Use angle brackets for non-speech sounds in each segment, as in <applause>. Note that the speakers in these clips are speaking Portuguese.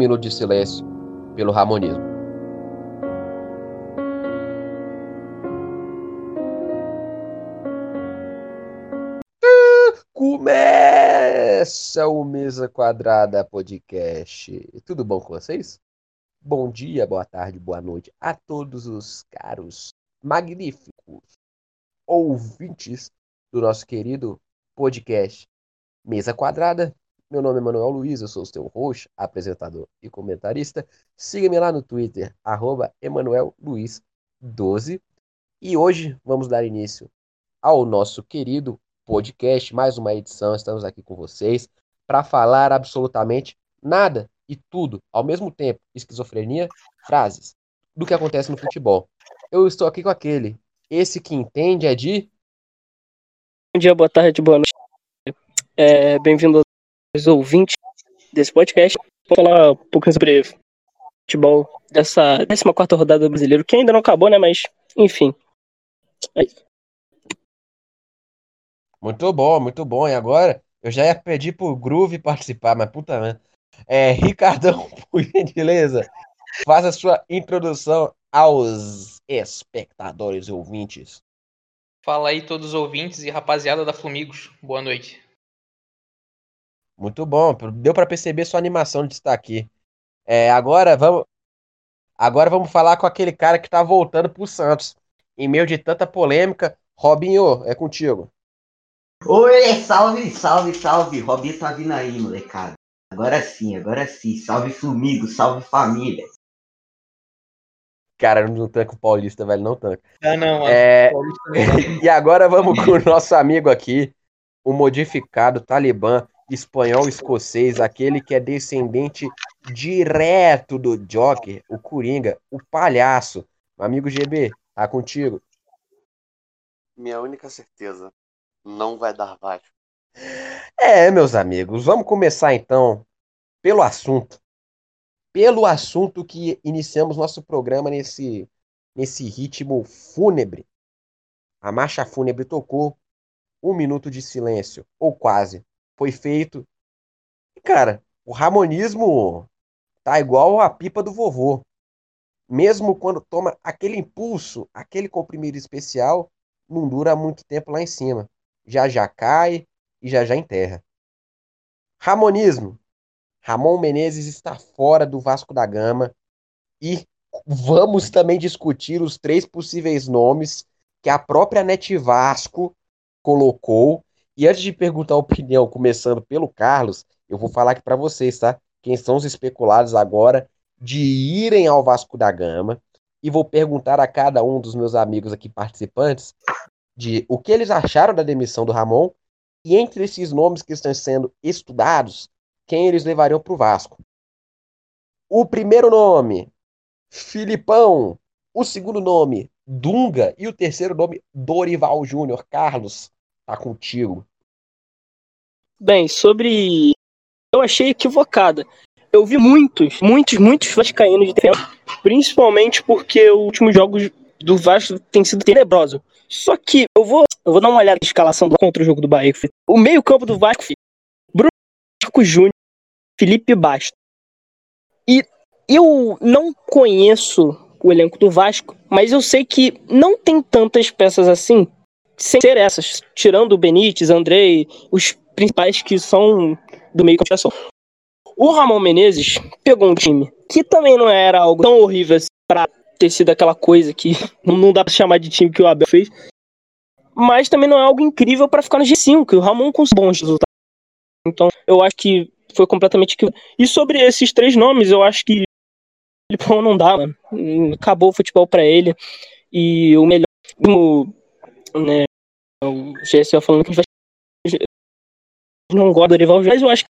minuto de silêncio pelo Ramonismo. Começa o Mesa Quadrada Podcast. Tudo bom com vocês? Bom dia, boa tarde, boa noite a todos os caros, magníficos ouvintes do nosso querido podcast Mesa Quadrada. Meu nome é Manuel Luiz, eu sou o seu host, apresentador e comentarista. Siga-me lá no Twitter, arroba EmanuelLuiz12. E hoje vamos dar início ao nosso querido podcast, mais uma edição. Estamos aqui com vocês para falar absolutamente nada e tudo ao mesmo tempo. Esquizofrenia, frases do que acontece no futebol. Eu estou aqui com aquele, esse que entende é de. Bom dia, boa tarde, boa noite. É, Bem-vindo aos ouvintes desse podcast. Vou falar um pouquinho sobre futebol dessa 14 rodada do brasileiro, que ainda não acabou, né? Mas, enfim. É isso. Muito bom, muito bom. E agora eu já ia pedir pro Groove participar, mas puta merda. É, Ricardão, <laughs> por gentileza, faça a sua introdução aos espectadores e ouvintes. Fala aí todos os ouvintes e rapaziada da Flamigos. Boa noite. Muito bom, deu para perceber sua animação de estar aqui. É, agora vamos agora vamos falar com aquele cara que tá voltando pro Santos. Em meio de tanta polêmica, Robinho, é contigo. Oi, salve, salve, salve. Robinho tá vindo aí, molecada. Agora sim, agora sim. Salve Flumigo, salve família. Cara, não tanca o Paulista, velho, não tanca. Ah, não, É, <laughs> e agora vamos com o nosso amigo aqui, o modificado talibã espanhol escocês, aquele que é descendente direto do Joker, o Coringa, o palhaço. Amigo GB, tá contigo. Minha única certeza, não vai dar Vasco. É, meus amigos, vamos começar então pelo assunto. Pelo assunto que iniciamos nosso programa nesse, nesse ritmo fúnebre. A marcha fúnebre tocou, um minuto de silêncio, ou quase, foi feito. E, cara, o ramonismo tá igual a pipa do vovô. Mesmo quando toma aquele impulso, aquele comprimido especial, não dura muito tempo lá em cima. Já já cai e já já enterra. Ramonismo. Ramon Menezes está fora do Vasco da Gama e vamos também discutir os três possíveis nomes que a própria Net Vasco colocou. E antes de perguntar a opinião, começando pelo Carlos, eu vou falar aqui para vocês, tá? Quem são os especulados agora de irem ao Vasco da Gama e vou perguntar a cada um dos meus amigos aqui participantes de o que eles acharam da demissão do Ramon e entre esses nomes que estão sendo estudados, quem eles levariam para o Vasco. O primeiro nome, Filipão. O segundo nome, Dunga. E o terceiro nome, Dorival Júnior. Carlos, tá contigo. Bem, sobre. Eu achei equivocada. Eu vi muitos, muitos, muitos vascaínos de tempo, principalmente porque os últimos jogos do Vasco têm sido tenebrosos. Só que eu vou, eu vou dar uma olhada na escalação contra o jogo do Bahia. O meio-campo do Vasco, Bruno Júnior, Felipe Bastos. E eu não conheço o elenco do Vasco, mas eu sei que não tem tantas peças assim, sem ser essas, tirando o Benítez, Andrei, os principais que são do meio campo. O Ramon Menezes pegou um time que também não era algo tão horrível assim pra ter sido aquela coisa que <laughs> não dá pra chamar de time que o Abel fez. Mas também não é algo incrível para ficar no G5. O Ramon com bons resultados. Então, eu acho que foi completamente equivocado. E sobre esses três nomes, eu acho que o Filipão não dá, mano. Acabou o futebol para ele. E o melhor. Né, o GSL falando que vai. Não gosta do Dorival, mas eu acho que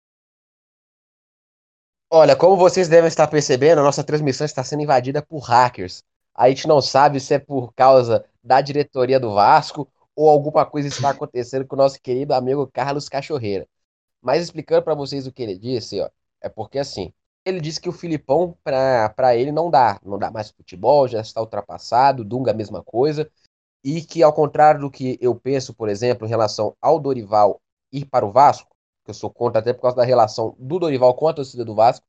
Olha, como vocês devem estar percebendo, a nossa transmissão está sendo invadida por hackers. A gente não sabe se é por causa da diretoria do Vasco ou alguma coisa está acontecendo com o nosso querido amigo Carlos Cachorreira. Mas explicando para vocês o que ele disse, ó, é porque assim, ele disse que o Filipão para ele não dá, não dá mais futebol, já está ultrapassado, Dunga a mesma coisa, e que ao contrário do que eu penso, por exemplo, em relação ao Dorival ir para o Vasco, que eu sou contra até por causa da relação do Dorival com a torcida do Vasco,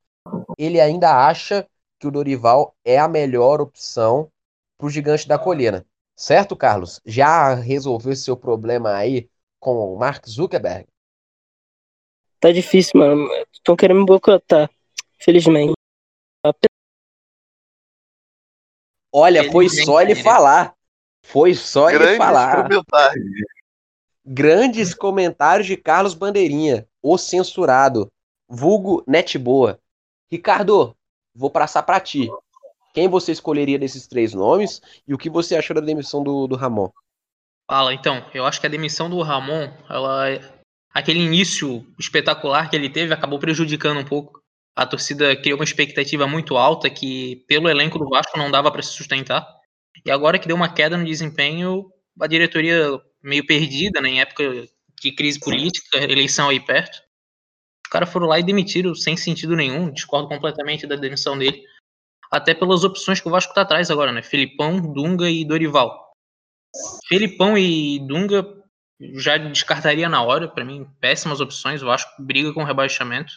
ele ainda acha que o Dorival é a melhor opção para o gigante da colina. Certo, Carlos? Já resolveu seu problema aí com o Mark Zuckerberg? Tá difícil, mano. Estão querendo me boicotar. Felizmente. Olha, foi só ele falar. Foi só ele falar. Grandes comentários de Carlos Bandeirinha, o censurado, vulgo Netboa. Ricardo, vou passar pra ti. Quem você escolheria desses três nomes e o que você achou da demissão do, do Ramon? Fala, então, eu acho que a demissão do Ramon, ela aquele início espetacular que ele teve acabou prejudicando um pouco. A torcida criou uma expectativa muito alta que pelo elenco do Vasco não dava para se sustentar. E agora que deu uma queda no desempenho, a diretoria meio perdida, né, em época de crise política, eleição aí perto. Os caras foram lá e demitiram sem sentido nenhum, discordo completamente da demissão dele. Até pelas opções que o Vasco tá atrás agora, né? Felipão, Dunga e Dorival. Felipão e Dunga já descartaria na hora, para mim, péssimas opções. O Vasco briga com rebaixamento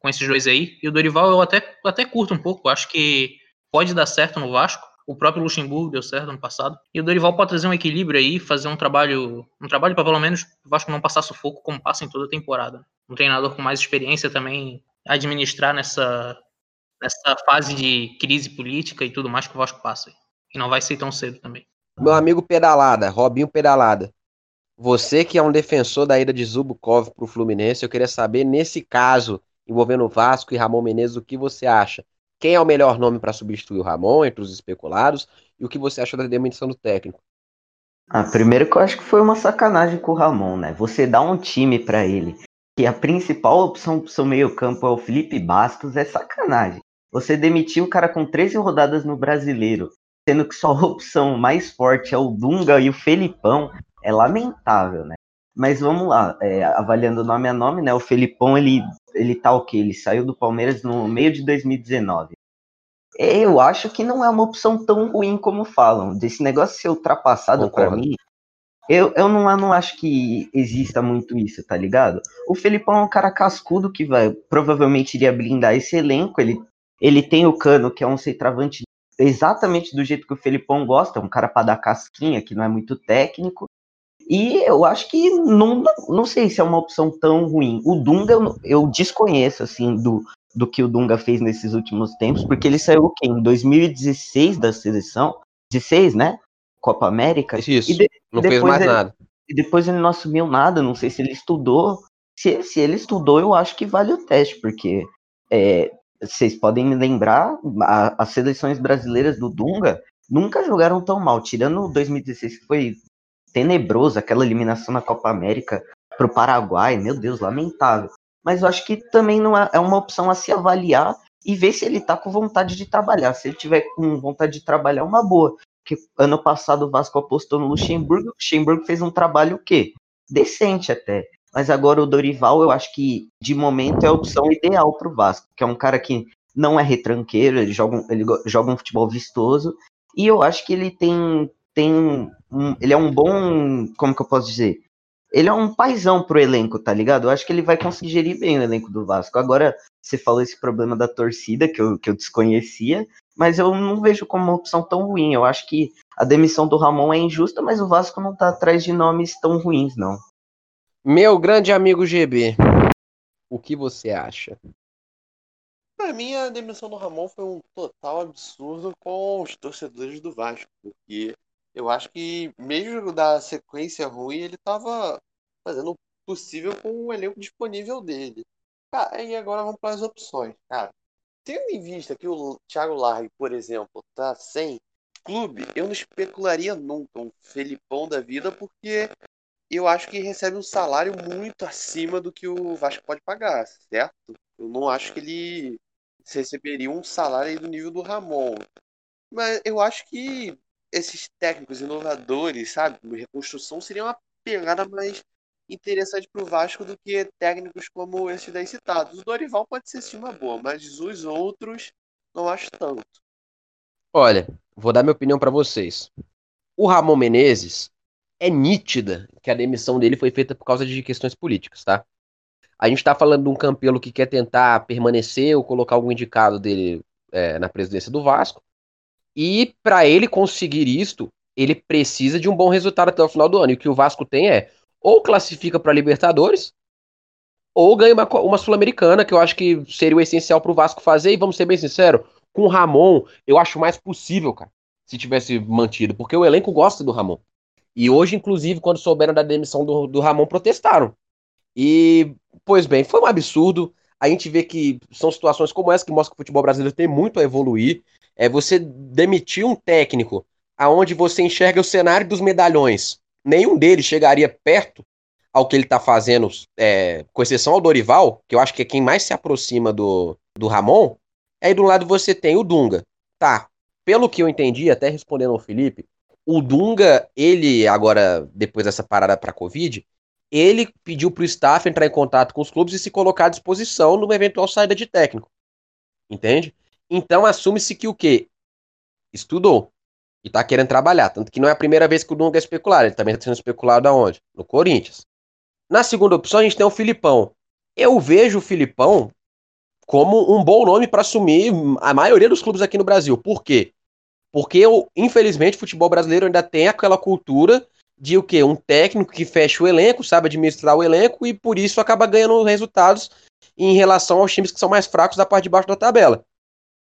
com esses dois aí. E o Dorival eu até, até curto um pouco, acho que pode dar certo no Vasco. O próprio Luxemburgo deu certo no passado. E o Dorival pode trazer um equilíbrio aí, fazer um trabalho, um trabalho para pelo menos o Vasco não passar sufoco como passa em toda a temporada. Um treinador com mais experiência também administrar nessa nessa fase de crise política e tudo mais que o Vasco passa. E não vai ser tão cedo também. Meu amigo Pedalada, Robinho Pedalada. Você que é um defensor da ida de Zubkov pro Fluminense, eu queria saber, nesse caso, envolvendo o Vasco e Ramon Menezes, o que você acha? Quem é o melhor nome para substituir o Ramon entre os especulados? E o que você acha da demissão do técnico? Ah, primeiro que eu acho que foi uma sacanagem com o Ramon, né? Você dá um time pra ele, que a principal opção pro seu meio-campo é o Felipe Bastos, é sacanagem. Você demitiu o cara com 13 rodadas no brasileiro, sendo que sua <laughs> opção mais forte é o Dunga e o Felipão, é lamentável, né? Mas vamos lá, é, avaliando nome a nome, né? O Felipão, ele, ele tá o quê? Ele saiu do Palmeiras no meio de 2019. Eu acho que não é uma opção tão ruim como falam. Desse negócio ser ultrapassado para mim, eu, eu, não, eu não acho que exista muito isso, tá ligado? O Felipão é um cara cascudo que vai provavelmente iria blindar esse elenco. Ele, ele tem o Cano, que é um centroavante exatamente do jeito que o Felipão gosta, um cara para dar casquinha, que não é muito técnico. E eu acho que não, não sei se é uma opção tão ruim. O Dunga eu, eu desconheço, assim, do, do que o Dunga fez nesses últimos tempos, porque ele saiu o quê? Em 2016 da seleção? 16, né? Copa América. Isso, E de- não fez mais ele- nada. E depois ele não assumiu nada, não sei se ele estudou. Se, se ele estudou, eu acho que vale o teste, porque é, vocês podem me lembrar, a- as seleções brasileiras do Dunga nunca jogaram tão mal, tirando o 2016, que foi tenebroso, aquela eliminação na Copa América pro Paraguai, meu Deus, lamentável. Mas eu acho que também não é, é uma opção a se avaliar e ver se ele tá com vontade de trabalhar. Se ele tiver com vontade de trabalhar, é uma boa. Porque ano passado o Vasco apostou no Luxemburgo, o Luxemburgo fez um trabalho o quê? Decente até. Mas agora o Dorival, eu acho que de momento é a opção ideal pro Vasco, que é um cara que não é retranqueiro, ele joga, ele joga um futebol vistoso, e eu acho que ele tem, tem um, ele é um bom, como que eu posso dizer? Ele é um paizão pro elenco, tá ligado? Eu acho que ele vai conseguir gerir bem o elenco do Vasco. Agora, você falou esse problema da torcida, que eu, que eu desconhecia, mas eu não vejo como uma opção tão ruim. Eu acho que a demissão do Ramon é injusta, mas o Vasco não tá atrás de nomes tão ruins, não. Meu grande amigo GB, o que você acha? Pra mim, a demissão do Ramon foi um total absurdo com os torcedores do Vasco, porque eu acho que, mesmo da sequência ruim, ele tava fazendo o possível com o elenco disponível dele. E agora vamos para as opções, cara. Tendo em vista que o Thiago Largue, por exemplo, tá sem clube, eu não especularia nunca um Felipão da vida, porque eu acho que recebe um salário muito acima do que o Vasco pode pagar, certo? Eu não acho que ele receberia um salário do nível do Ramon. Mas eu acho que esses técnicos inovadores, sabe? Reconstrução seria uma pegada mais interessante pro Vasco do que técnicos como esses daí citados. O Dorival pode ser sim uma boa, mas os outros não acho tanto. Olha, vou dar minha opinião pra vocês. O Ramon Menezes é nítida que a demissão dele foi feita por causa de questões políticas, tá? A gente tá falando de um Campelo que quer tentar permanecer ou colocar algum indicado dele é, na presidência do Vasco. E para ele conseguir isto, ele precisa de um bom resultado até o final do ano. E o que o Vasco tem é ou classifica para Libertadores ou ganha uma, uma Sul-Americana, que eu acho que seria o essencial para o Vasco fazer. E vamos ser bem sinceros, com o Ramon, eu acho mais possível, cara, se tivesse mantido, porque o elenco gosta do Ramon. E hoje, inclusive, quando souberam da demissão do, do Ramon, protestaram. E, pois bem, foi um absurdo. A gente vê que são situações como essa que mostram que o futebol brasileiro tem muito a evoluir. É você demitir um técnico aonde você enxerga o cenário dos medalhões. Nenhum deles chegaria perto ao que ele está fazendo, é, com exceção ao Dorival, que eu acho que é quem mais se aproxima do, do Ramon. Aí do lado você tem o Dunga. Tá, pelo que eu entendi, até respondendo ao Felipe, o Dunga, ele agora, depois dessa parada para Covid, ele pediu para o staff entrar em contato com os clubes e se colocar à disposição numa eventual saída de técnico. Entende? Então assume-se que o quê? Estudou. E tá querendo trabalhar. Tanto que não é a primeira vez que o Dunga é especulado. Ele também está sendo especulado aonde? No Corinthians. Na segunda opção, a gente tem o Filipão. Eu vejo o Filipão como um bom nome para assumir a maioria dos clubes aqui no Brasil. Por quê? Porque, infelizmente, o futebol brasileiro ainda tem aquela cultura de o quê? Um técnico que fecha o elenco, sabe administrar o elenco e por isso acaba ganhando resultados em relação aos times que são mais fracos da parte de baixo da tabela.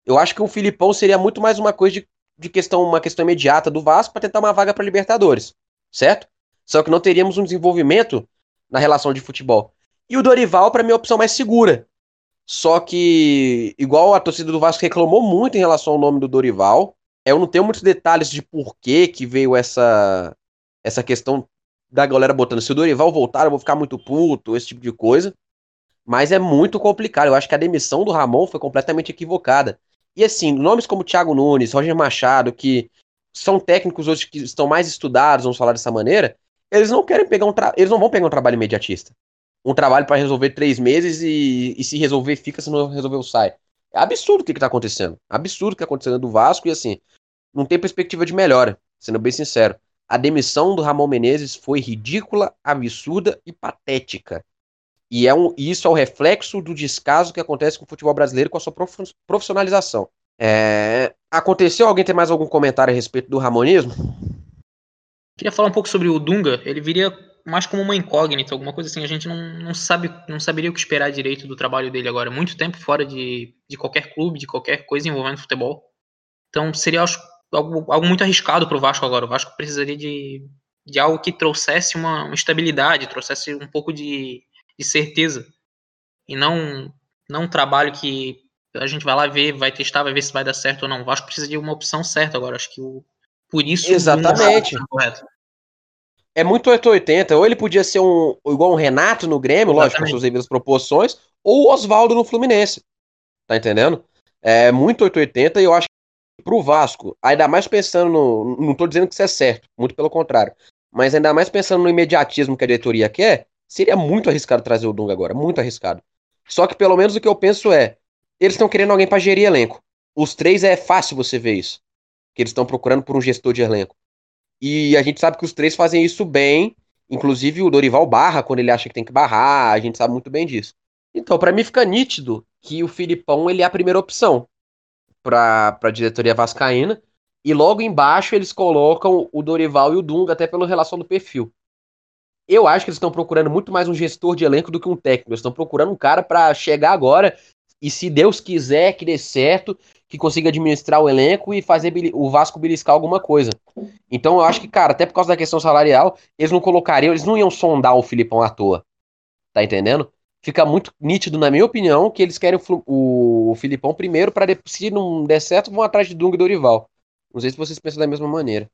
Eu acho que o Filipão seria muito mais uma coisa de, de questão, uma questão imediata do Vasco para tentar uma vaga para Libertadores, certo? Só que não teríamos um desenvolvimento na relação de futebol. E o Dorival, para mim, é a opção mais segura. Só que, igual a torcida do Vasco reclamou muito em relação ao nome do Dorival, eu não tenho muitos detalhes de por que, que veio essa, essa questão da galera botando se o Dorival voltar, eu vou ficar muito puto, esse tipo de coisa. Mas é muito complicado. Eu acho que a demissão do Ramon foi completamente equivocada. E assim, nomes como Thiago Nunes, Roger Machado, que são técnicos hoje que estão mais estudados, vamos falar dessa maneira, eles não querem pegar um eles não vão pegar um trabalho imediatista. Um trabalho para resolver três meses e, e, se resolver fica, se não resolver sai. É absurdo o que, está acontecendo. Absurdo o que está acontecendo do Vasco e assim, não tem perspectiva de melhora, sendo bem sincero. A demissão do Ramon Menezes foi ridícula, absurda e patética. E é um, isso é o reflexo do descaso que acontece com o futebol brasileiro com a sua profissionalização. É, aconteceu? Alguém tem mais algum comentário a respeito do Ramonismo? Queria falar um pouco sobre o Dunga. Ele viria mais como uma incógnita, alguma coisa assim. A gente não, não sabe, não saberia o que esperar direito do trabalho dele agora. Muito tempo fora de, de qualquer clube, de qualquer coisa envolvendo futebol. Então seria acho, algo, algo muito arriscado para o Vasco agora. O Vasco precisaria de, de algo que trouxesse uma, uma estabilidade, trouxesse um pouco de, de certeza. E não, não um trabalho que a gente vai lá ver, vai testar, vai ver se vai dar certo ou não. O Vasco precisa de uma opção certa agora. Acho que o, por isso Exatamente. É muito 880. Ou ele podia ser um igual um Renato no Grêmio, Exatamente. lógico, com suas devidas proporções, ou o Oswaldo no Fluminense. Tá entendendo? É muito 880 e eu acho que pro Vasco, ainda mais pensando no. Não tô dizendo que isso é certo, muito pelo contrário. Mas ainda mais pensando no imediatismo que a diretoria quer, seria muito arriscado trazer o Dunga agora, muito arriscado. Só que pelo menos o que eu penso é, eles estão querendo alguém para gerir elenco. Os três é fácil você ver isso. Que eles estão procurando por um gestor de elenco. E a gente sabe que os três fazem isso bem. Inclusive o Dorival barra quando ele acha que tem que barrar. A gente sabe muito bem disso. Então, para mim fica nítido que o Filipão ele é a primeira opção para a diretoria vascaína. E logo embaixo eles colocam o Dorival e o Dunga, até pela relação do perfil. Eu acho que eles estão procurando muito mais um gestor de elenco do que um técnico. Eles estão procurando um cara para chegar agora e, se Deus quiser que dê certo, que consiga administrar o elenco e fazer o Vasco beliscar alguma coisa. Então eu acho que, cara, até por causa da questão salarial, eles não colocariam, eles não iam sondar o Filipão à toa. Tá entendendo? Fica muito nítido, na minha opinião, que eles querem o, o Filipão primeiro para se não der certo, vão atrás de Dung e Dorival. Não sei se vocês pensam da mesma maneira.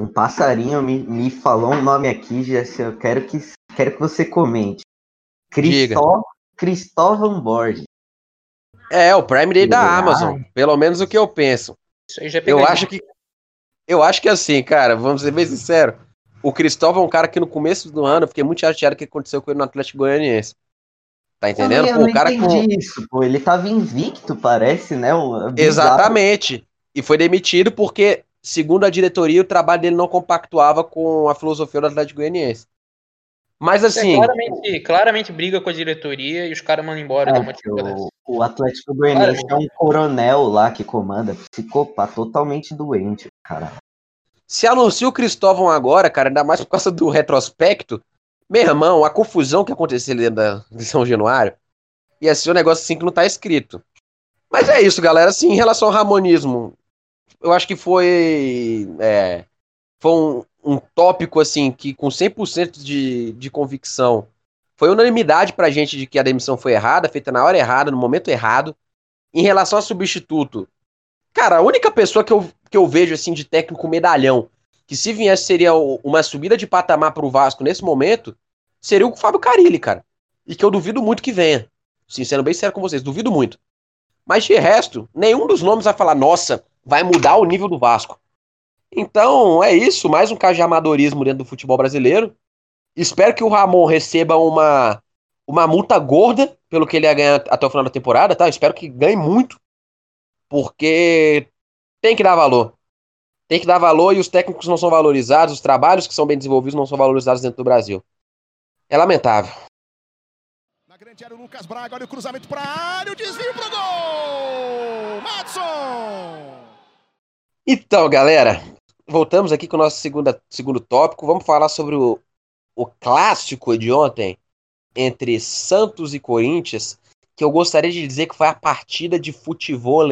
Um passarinho me, me falou um nome aqui, Jesse. Eu quero que, quero que você comente. Cristó, Cristóvão Borges. É, o Prime Day da Amazon. Pelo menos o que eu penso. eu acho que. Eu acho que assim, cara, vamos ser bem sinceros. O Cristóvão é um cara que no começo do ano eu fiquei muito chateado que aconteceu com ele no Atlético Goianiense. Tá entendendo? Eu, eu pô, o cara com... isso, pô. Ele tava invicto, parece, né? Um... Exatamente. E foi demitido porque segundo a diretoria, o trabalho dele não compactuava com a filosofia do Atlético Goianiense. Mas assim. É, claramente, claramente briga com a diretoria e os caras mandam embora. É, o, o, Atlético Goianiense é um coronel lá que comanda, psicopata, totalmente doente, cara. Se anuncia o Cristóvão agora, cara, ainda mais por causa do retrospecto, meu irmão, a confusão que aconteceu ali dentro de São Januário ia ser um negócio assim que não tá escrito. Mas é isso, galera. Assim, em relação ao ramonismo, eu acho que foi. É, foi um, um tópico, assim, que com 100% de, de convicção foi unanimidade pra gente de que a demissão foi errada, feita na hora errada, no momento errado. Em relação a substituto, cara, a única pessoa que eu, que eu vejo, assim, de técnico medalhão, que se viesse seria uma subida de patamar pro Vasco nesse momento, seria o Fábio Carilli, cara. E que eu duvido muito que venha. Sim, sendo bem sério com vocês, duvido muito. Mas de resto, nenhum dos nomes vai falar, nossa, vai mudar o nível do Vasco. Então, é isso, mais um caso de amadorismo dentro do futebol brasileiro. Espero que o Ramon receba uma, uma multa gorda pelo que ele ia ganhar até o final da temporada, tá? Espero que ganhe muito, porque tem que dar valor. Tem que dar valor e os técnicos não são valorizados, os trabalhos que são bem desenvolvidos não são valorizados dentro do Brasil. É lamentável. Na grande área, o Lucas Braga, olha o cruzamento para área, o desvio pro gol! Matson! Então, galera, voltamos aqui com o nosso segunda, segundo tópico. Vamos falar sobre o, o clássico de ontem entre Santos e Corinthians, que eu gostaria de dizer que foi a partida de futebol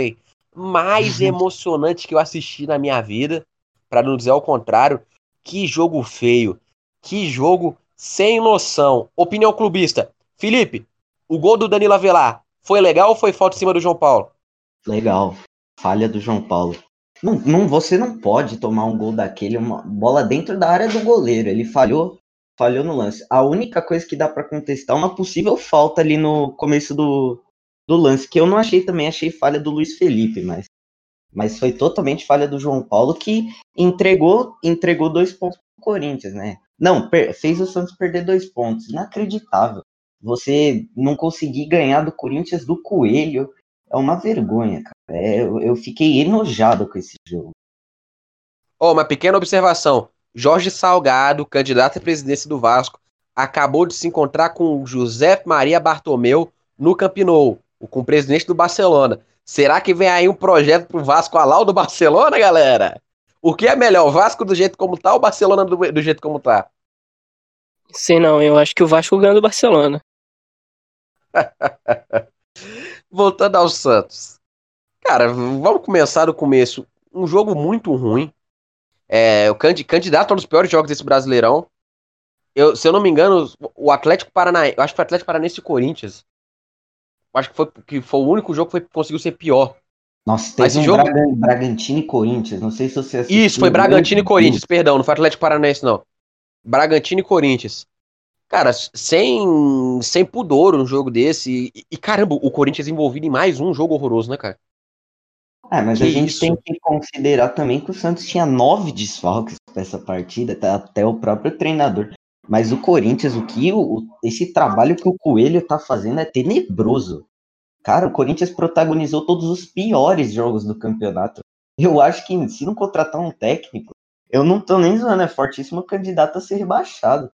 mais uhum. emocionante que eu assisti na minha vida, para não dizer ao contrário. Que jogo feio, que jogo sem noção. Opinião clubista. Felipe, o gol do Danilo Avelar foi legal ou foi falta em cima do João Paulo? Legal. Falha do João Paulo. Não, não, você não pode tomar um gol daquele, uma bola dentro da área do goleiro. Ele falhou, falhou no lance. A única coisa que dá para contestar é uma possível falta ali no começo do, do lance, que eu não achei também, achei falha do Luiz Felipe, mas mas foi totalmente falha do João Paulo que entregou entregou dois pontos pro Corinthians, né? Não, fez o Santos perder dois pontos. Inacreditável. Você não conseguir ganhar do Corinthians do Coelho é uma vergonha, cara. É, eu, eu, fiquei enojado com esse jogo. Oh, uma pequena observação. Jorge Salgado, candidato à presidência do Vasco, acabou de se encontrar com José Maria Bartomeu no Campinou, com o presidente do Barcelona. Será que vem aí um projeto pro Vasco lá do Barcelona, galera? O que é melhor, o Vasco do jeito como tá ou o Barcelona do, do jeito como tá? Sei não, eu acho que o Vasco ganha do Barcelona. <laughs> Voltando ao Santos. Cara, vamos começar do começo. Um jogo muito ruim. É, o candidato a um dos piores jogos desse Brasileirão. Eu, se eu não me engano, o Atlético Paranaense. Eu acho que foi Atlético Paranaense e Corinthians. Acho que foi, que foi o único jogo que foi, conseguiu ser pior. Nossa, teve Mas um jogo... Bragantino e Corinthians. Não sei se você assistiu. Isso, foi Bragantino e Corinthians, perdão, não foi Atlético Paranaense, não. Bragantino e Corinthians. Cara, sem, sem pudor um jogo desse. E, e, caramba, o Corinthians envolvido em mais um jogo horroroso, né, cara? É, mas que a gente isso? tem que considerar também que o Santos tinha nove desfalques essa partida, tá? até o próprio treinador. Mas o Corinthians, o que o, esse trabalho que o Coelho tá fazendo é tenebroso. Cara, o Corinthians protagonizou todos os piores jogos do campeonato. Eu acho que se não contratar um técnico, eu não tô nem zoando, é fortíssimo candidato a ser rebaixado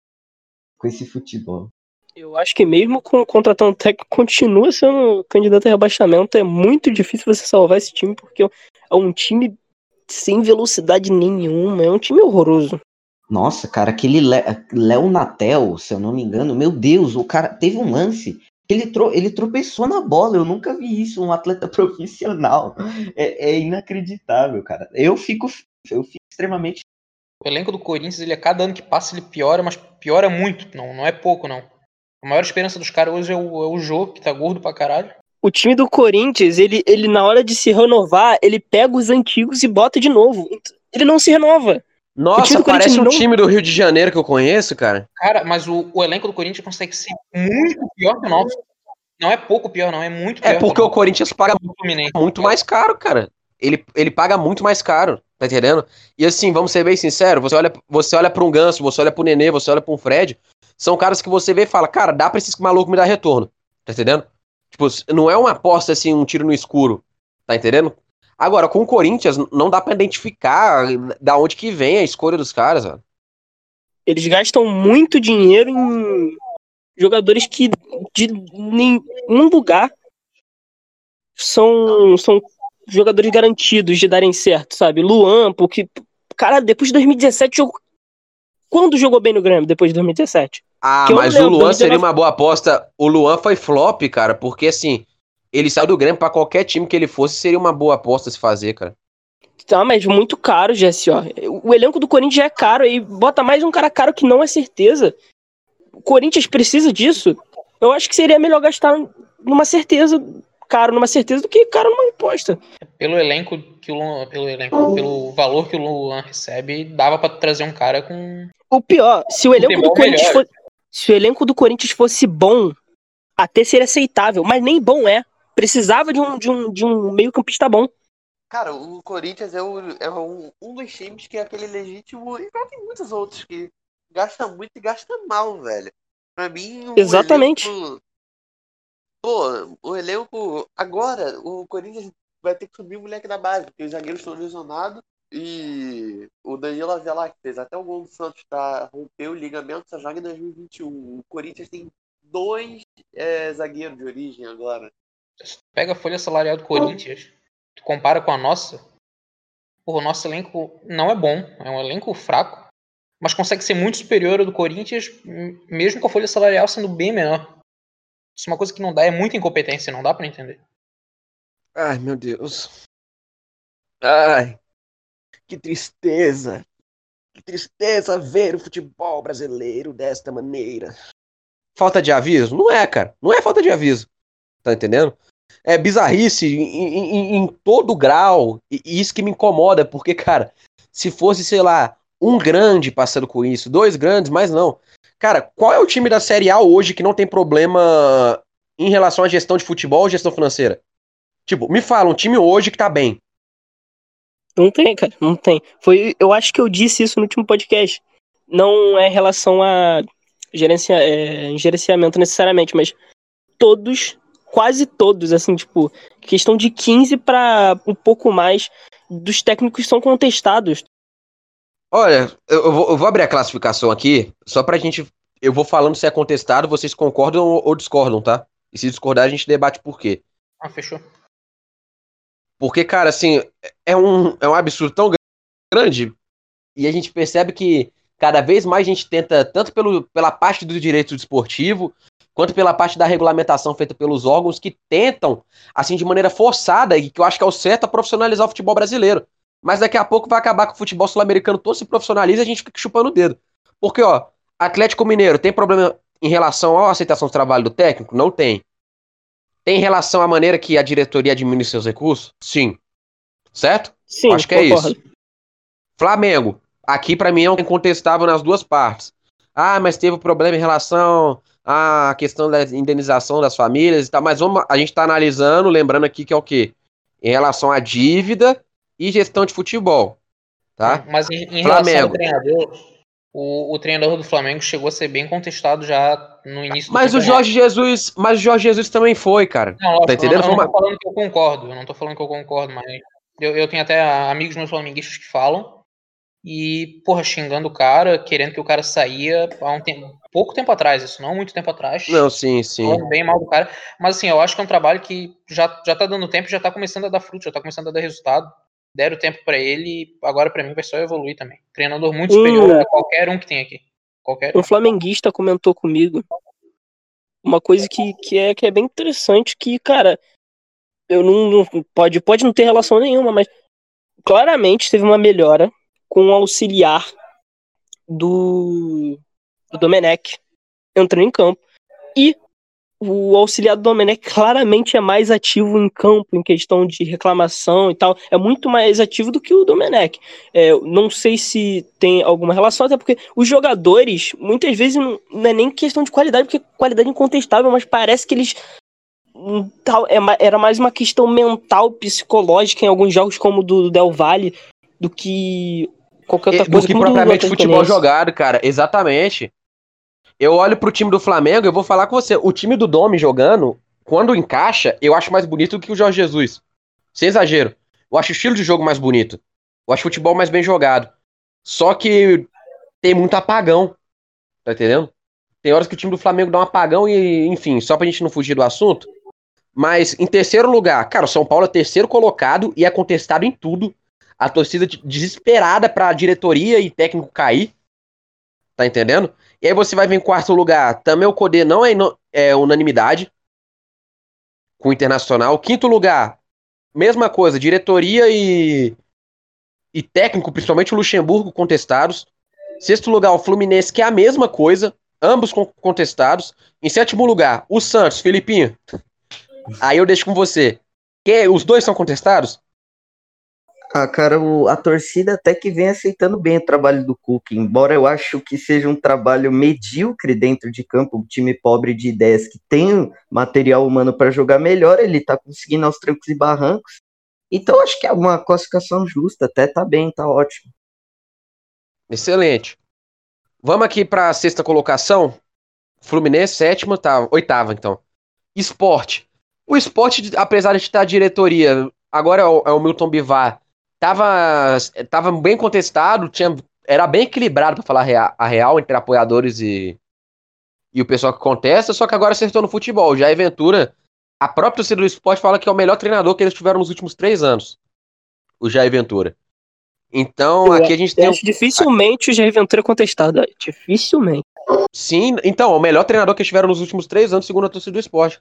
com esse futebol. Eu acho que mesmo com contratando um técnico, continua sendo candidato a rebaixamento. É muito difícil você salvar esse time, porque é um time sem velocidade nenhuma, é um time horroroso. Nossa, cara, aquele Léo Natel, se eu não me engano, meu Deus, o cara teve um lance. Ele, tro ele tropeçou na bola, eu nunca vi isso, um atleta <laughs> profissional. É, é inacreditável, cara. Eu fico, eu fico extremamente o elenco do Corinthians, ele a cada ano que passa, ele piora, mas piora muito. Não, não é pouco, não. A maior esperança dos caras hoje é o, é o Jô, que tá gordo pra caralho. O time do Corinthians, ele, ele na hora de se renovar, ele pega os antigos e bota de novo. Ele não se renova. Nossa, parece um não... time do Rio de Janeiro que eu conheço, cara. Cara, mas o, o elenco do Corinthians consegue ser muito pior que o nosso. Não é pouco pior, não, é muito é pior. É porque o Corinthians paga muito mais caro, cara. Ele, ele paga muito mais caro. Tá entendendo? E assim, vamos ser bem sinceros, você olha, você olha pra um Ganso, você olha pro Nenê, você olha pra um Fred, são caras que você vê e fala, cara, dá pra esses malucos me dar retorno. Tá entendendo? Tipo, não é uma aposta assim, um tiro no escuro. Tá entendendo? Agora, com o Corinthians, não dá pra identificar da onde que vem a escolha dos caras, ó. Eles gastam muito dinheiro em jogadores que de nenhum lugar são, são jogadores garantidos de darem certo, sabe? Luan, porque, cara, depois de 2017 jogou. Quando jogou bem no Grêmio depois de 2017? Ah, Que mas o Luan 2019 seria uma boa aposta. O Luan foi flop, cara, porque assim, ele saiu do Grêmio pra qualquer time que ele fosse, seria uma boa aposta se fazer, cara. Tá, mas muito caro, Jesse, ó. O elenco do Corinthians já é caro, aí bota mais um cara caro que não é certeza. O Corinthians precisa disso. Eu acho que seria melhor gastar numa certeza, caro numa certeza, do que caro numa aposta. Pelo elenco que o Luan, pelo elenco, pelo valor que o Luan recebe, dava pra trazer um cara com O pior, se o elenco do Corinthians melhor. fosse, se o elenco do Corinthians fosse bom, até seria aceitável, mas nem bom é. Precisava de um, de um, de um meio-campista bom. Cara, o Corinthians é, o, é um, um dos times que é aquele legítimo, igual tem muitos outros, que gasta muito e gasta mal, velho. Pra mim, o Exatamente. elenco- Pô, o elenco. Agora, o Corinthians vai ter que subir o moleque da base, porque os zagueiros estão lesionados. E o Danilo Avelar, que fez até o gol do Santos pra romper o ligamento, só joga em 2021. O Corinthians tem dois é, zagueiros de origem agora. Pega a folha salarial do Corinthians, tu compara com a nossa. Porra, o nosso elenco não é bom, é um elenco fraco, mas consegue ser muito superior ao do Corinthians, mesmo com a folha salarial sendo bem menor. Isso é uma coisa que não dá, é muita incompetência, não dá pra entender. Ai, meu Deus. Ai, que tristeza. Que tristeza ver o futebol brasileiro desta maneira. Falta de aviso? Não é, cara. Não é falta de aviso. Tá entendendo? É bizarrice em, em- em- todo grau. E e isso que me incomoda, porque, cara, se fosse, sei lá, um grande passando com isso, dois grandes, mas não. Cara, qual é o time da Série A hoje que não tem problema em relação à gestão de futebol ou gestão financeira? Tipo, me fala, um time hoje que tá bem. Não tem, cara, não tem. Foi, eu acho que eu disse isso no último podcast. Não é em relação a gerencia, é, gerenciamento necessariamente, mas todos, quase todos, assim, tipo, questão de 15 para um pouco mais dos técnicos são contestados. Olha, eu, eu vou, eu vou abrir a classificação aqui, só pra gente. Eu vou falando se é contestado, vocês concordam ou, ou discordam, tá? E se discordar, a gente debate por quê. Ah, fechou. Porque, cara, assim, é um, é um absurdo tão grande e a gente percebe que cada vez mais a gente tenta, tanto pelo, pela parte do direito desportivo, quanto pela parte da regulamentação feita pelos órgãos que tentam, assim, de maneira forçada, e que eu acho que é o certo, a profissionalizar o futebol brasileiro. Mas daqui a pouco vai acabar que o futebol sul-americano todo se profissionaliza e a gente fica chupando o dedo. Porque, ó, Atlético Mineiro tem problema em relação à aceitação do trabalho do técnico? Não tem. Tem relação à maneira que a diretoria administra seus recursos? Sim. Certo? Sim, Acho que é concordo. isso. Flamengo. Aqui pra mim é um incontestável nas duas partes. Ah, mas teve problema em relação à questão da indenização das famílias e tal. Mas vamos, a gente tá analisando, lembrando aqui que é o quê? Em relação à dívida e gestão de futebol. Tá? Mas em, em relação ao treinador, o, o treinador do Flamengo chegou a ser bem contestado já no início do Mas o campeonato. Jorge Jesus. Mas o Jorge Jesus também foi, cara. Não, lógico, Tá entendendo? Eu não, tô falando que eu concordo, eu não tô falando que eu concordo, mas eu, eu tenho até amigos meus flamenguistas que falam e, porra, xingando o cara, querendo que o cara saía há um tempo, pouco tempo atrás, isso não muito tempo atrás. Não, sim, sim. falando bem mal do cara, mas assim, eu acho que é um trabalho que já, já tá dando tempo, e já tá começando a dar fruto, já tá começando a dar resultado. Deram tempo pra ele e agora pra mim vai só evoluir também. Treinador muito Hum. superior a qualquer um que tem aqui. Qualquer um. Um flamenguista comentou comigo uma coisa que, que, é, que é bem interessante, que, cara, eu não, não- pode, pode não ter relação nenhuma, mas claramente teve uma melhora com o auxiliar do, do Domenech entrando em campo. E o auxiliar do Domenech claramente é mais ativo em campo, em questão de reclamação e tal. É muito mais ativo do que o Domenech. É, não sei se tem alguma relação, até porque os jogadores, muitas vezes, não, não é nem questão de qualidade, porque qualidade é incontestável, mas parece que eles. hum, tal- é Era mais uma questão mental, psicológica em alguns jogos, como o do Del Valle, do que qualquer outra do coisa. que do propriamente Atlético futebol jogado, cara. Exatamente. Eu olho pro time do Flamengo, eu vou falar com você. O time do Domi jogando, quando encaixa, eu acho mais bonito do que o Jorge Jesus. Sem exagero. Eu acho o estilo de jogo mais bonito. Eu acho o futebol mais bem jogado. Só que tem muito apagão. Tá entendendo? Tem horas que o time do Flamengo dá um apagão e, enfim, só pra gente não fugir do assunto. Mas em terceiro lugar, cara, o São Paulo é terceiro colocado e é contestado em tudo. A torcida desesperada pra diretoria e técnico cair. Tá entendendo? E aí você vai ver em quarto lugar. Também o Codê não é, é unanimidade com o Internacional. Quinto lugar, mesma coisa, diretoria e, e técnico, principalmente o Luxemburgo, contestados. Sexto lugar, o Fluminense, que é a mesma coisa, ambos contestados. Em sétimo lugar, o Santos, Filipinho. Aí eu deixo com você. Que, os dois são contestados? Ah, cara, o, a torcida até que vem aceitando bem o trabalho do Cook, embora eu acho que seja um trabalho medíocre dentro de campo, um time pobre de ideias que tem material humano para jogar melhor, ele tá conseguindo aos trancos e barrancos. Então acho que é uma classificação justa, até tá bem, tá ótimo. Excelente. Vamos aqui para a sexta colocação. Fluminense, sétima, tá, oitava então. Esporte. O esporte, apesar de estar diretoria, agora é o, é o Milton Bivar, tava, tava bem contestado, tinha, era bem equilibrado, para falar a real, a real, entre apoiadores e, e o pessoal que contesta, só que agora acertou no futebol. Já a Ventura, a própria torcida do esporte fala que é o melhor treinador que eles tiveram nos últimos três anos. O Jair Ventura. Então, eu aqui a gente tem. Acho dificilmente o Jair Ventura é contestado. Dificilmente. Sim, então, o melhor treinador que eles tiveram nos últimos três anos, segundo a torcida do esporte.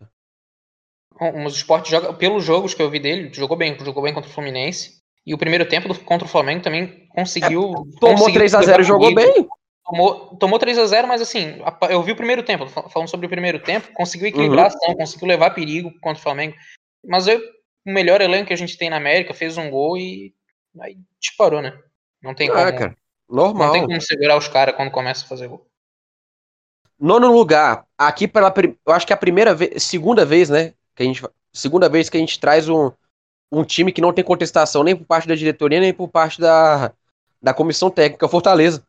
Mas o esporte joga, pelos jogos que eu vi dele, jogou bem, jogou bem contra o Fluminense. E o primeiro tempo do, contra o Flamengo também conseguiu. É, tomou 3x0 e jogou bem. Tomou, tomou 3x0, mas assim, eu vi o primeiro tempo, falando sobre o primeiro tempo, conseguiu equilibrar uhum. a ação, conseguiu levar perigo contra o Flamengo. Mas eu, o melhor elenco que a gente tem na América fez um gol e aí disparou, né? Não tem como. cara, normal. Não tem como segurar os caras quando começa a fazer gol. Nono lugar, aqui pela. Eu acho que é a primeira vez. Segunda vez, né? Que a gente, segunda vez que a gente traz um, um time que não tem contestação nem por parte da diretoria, nem por parte da, da comissão técnica, o Fortaleza.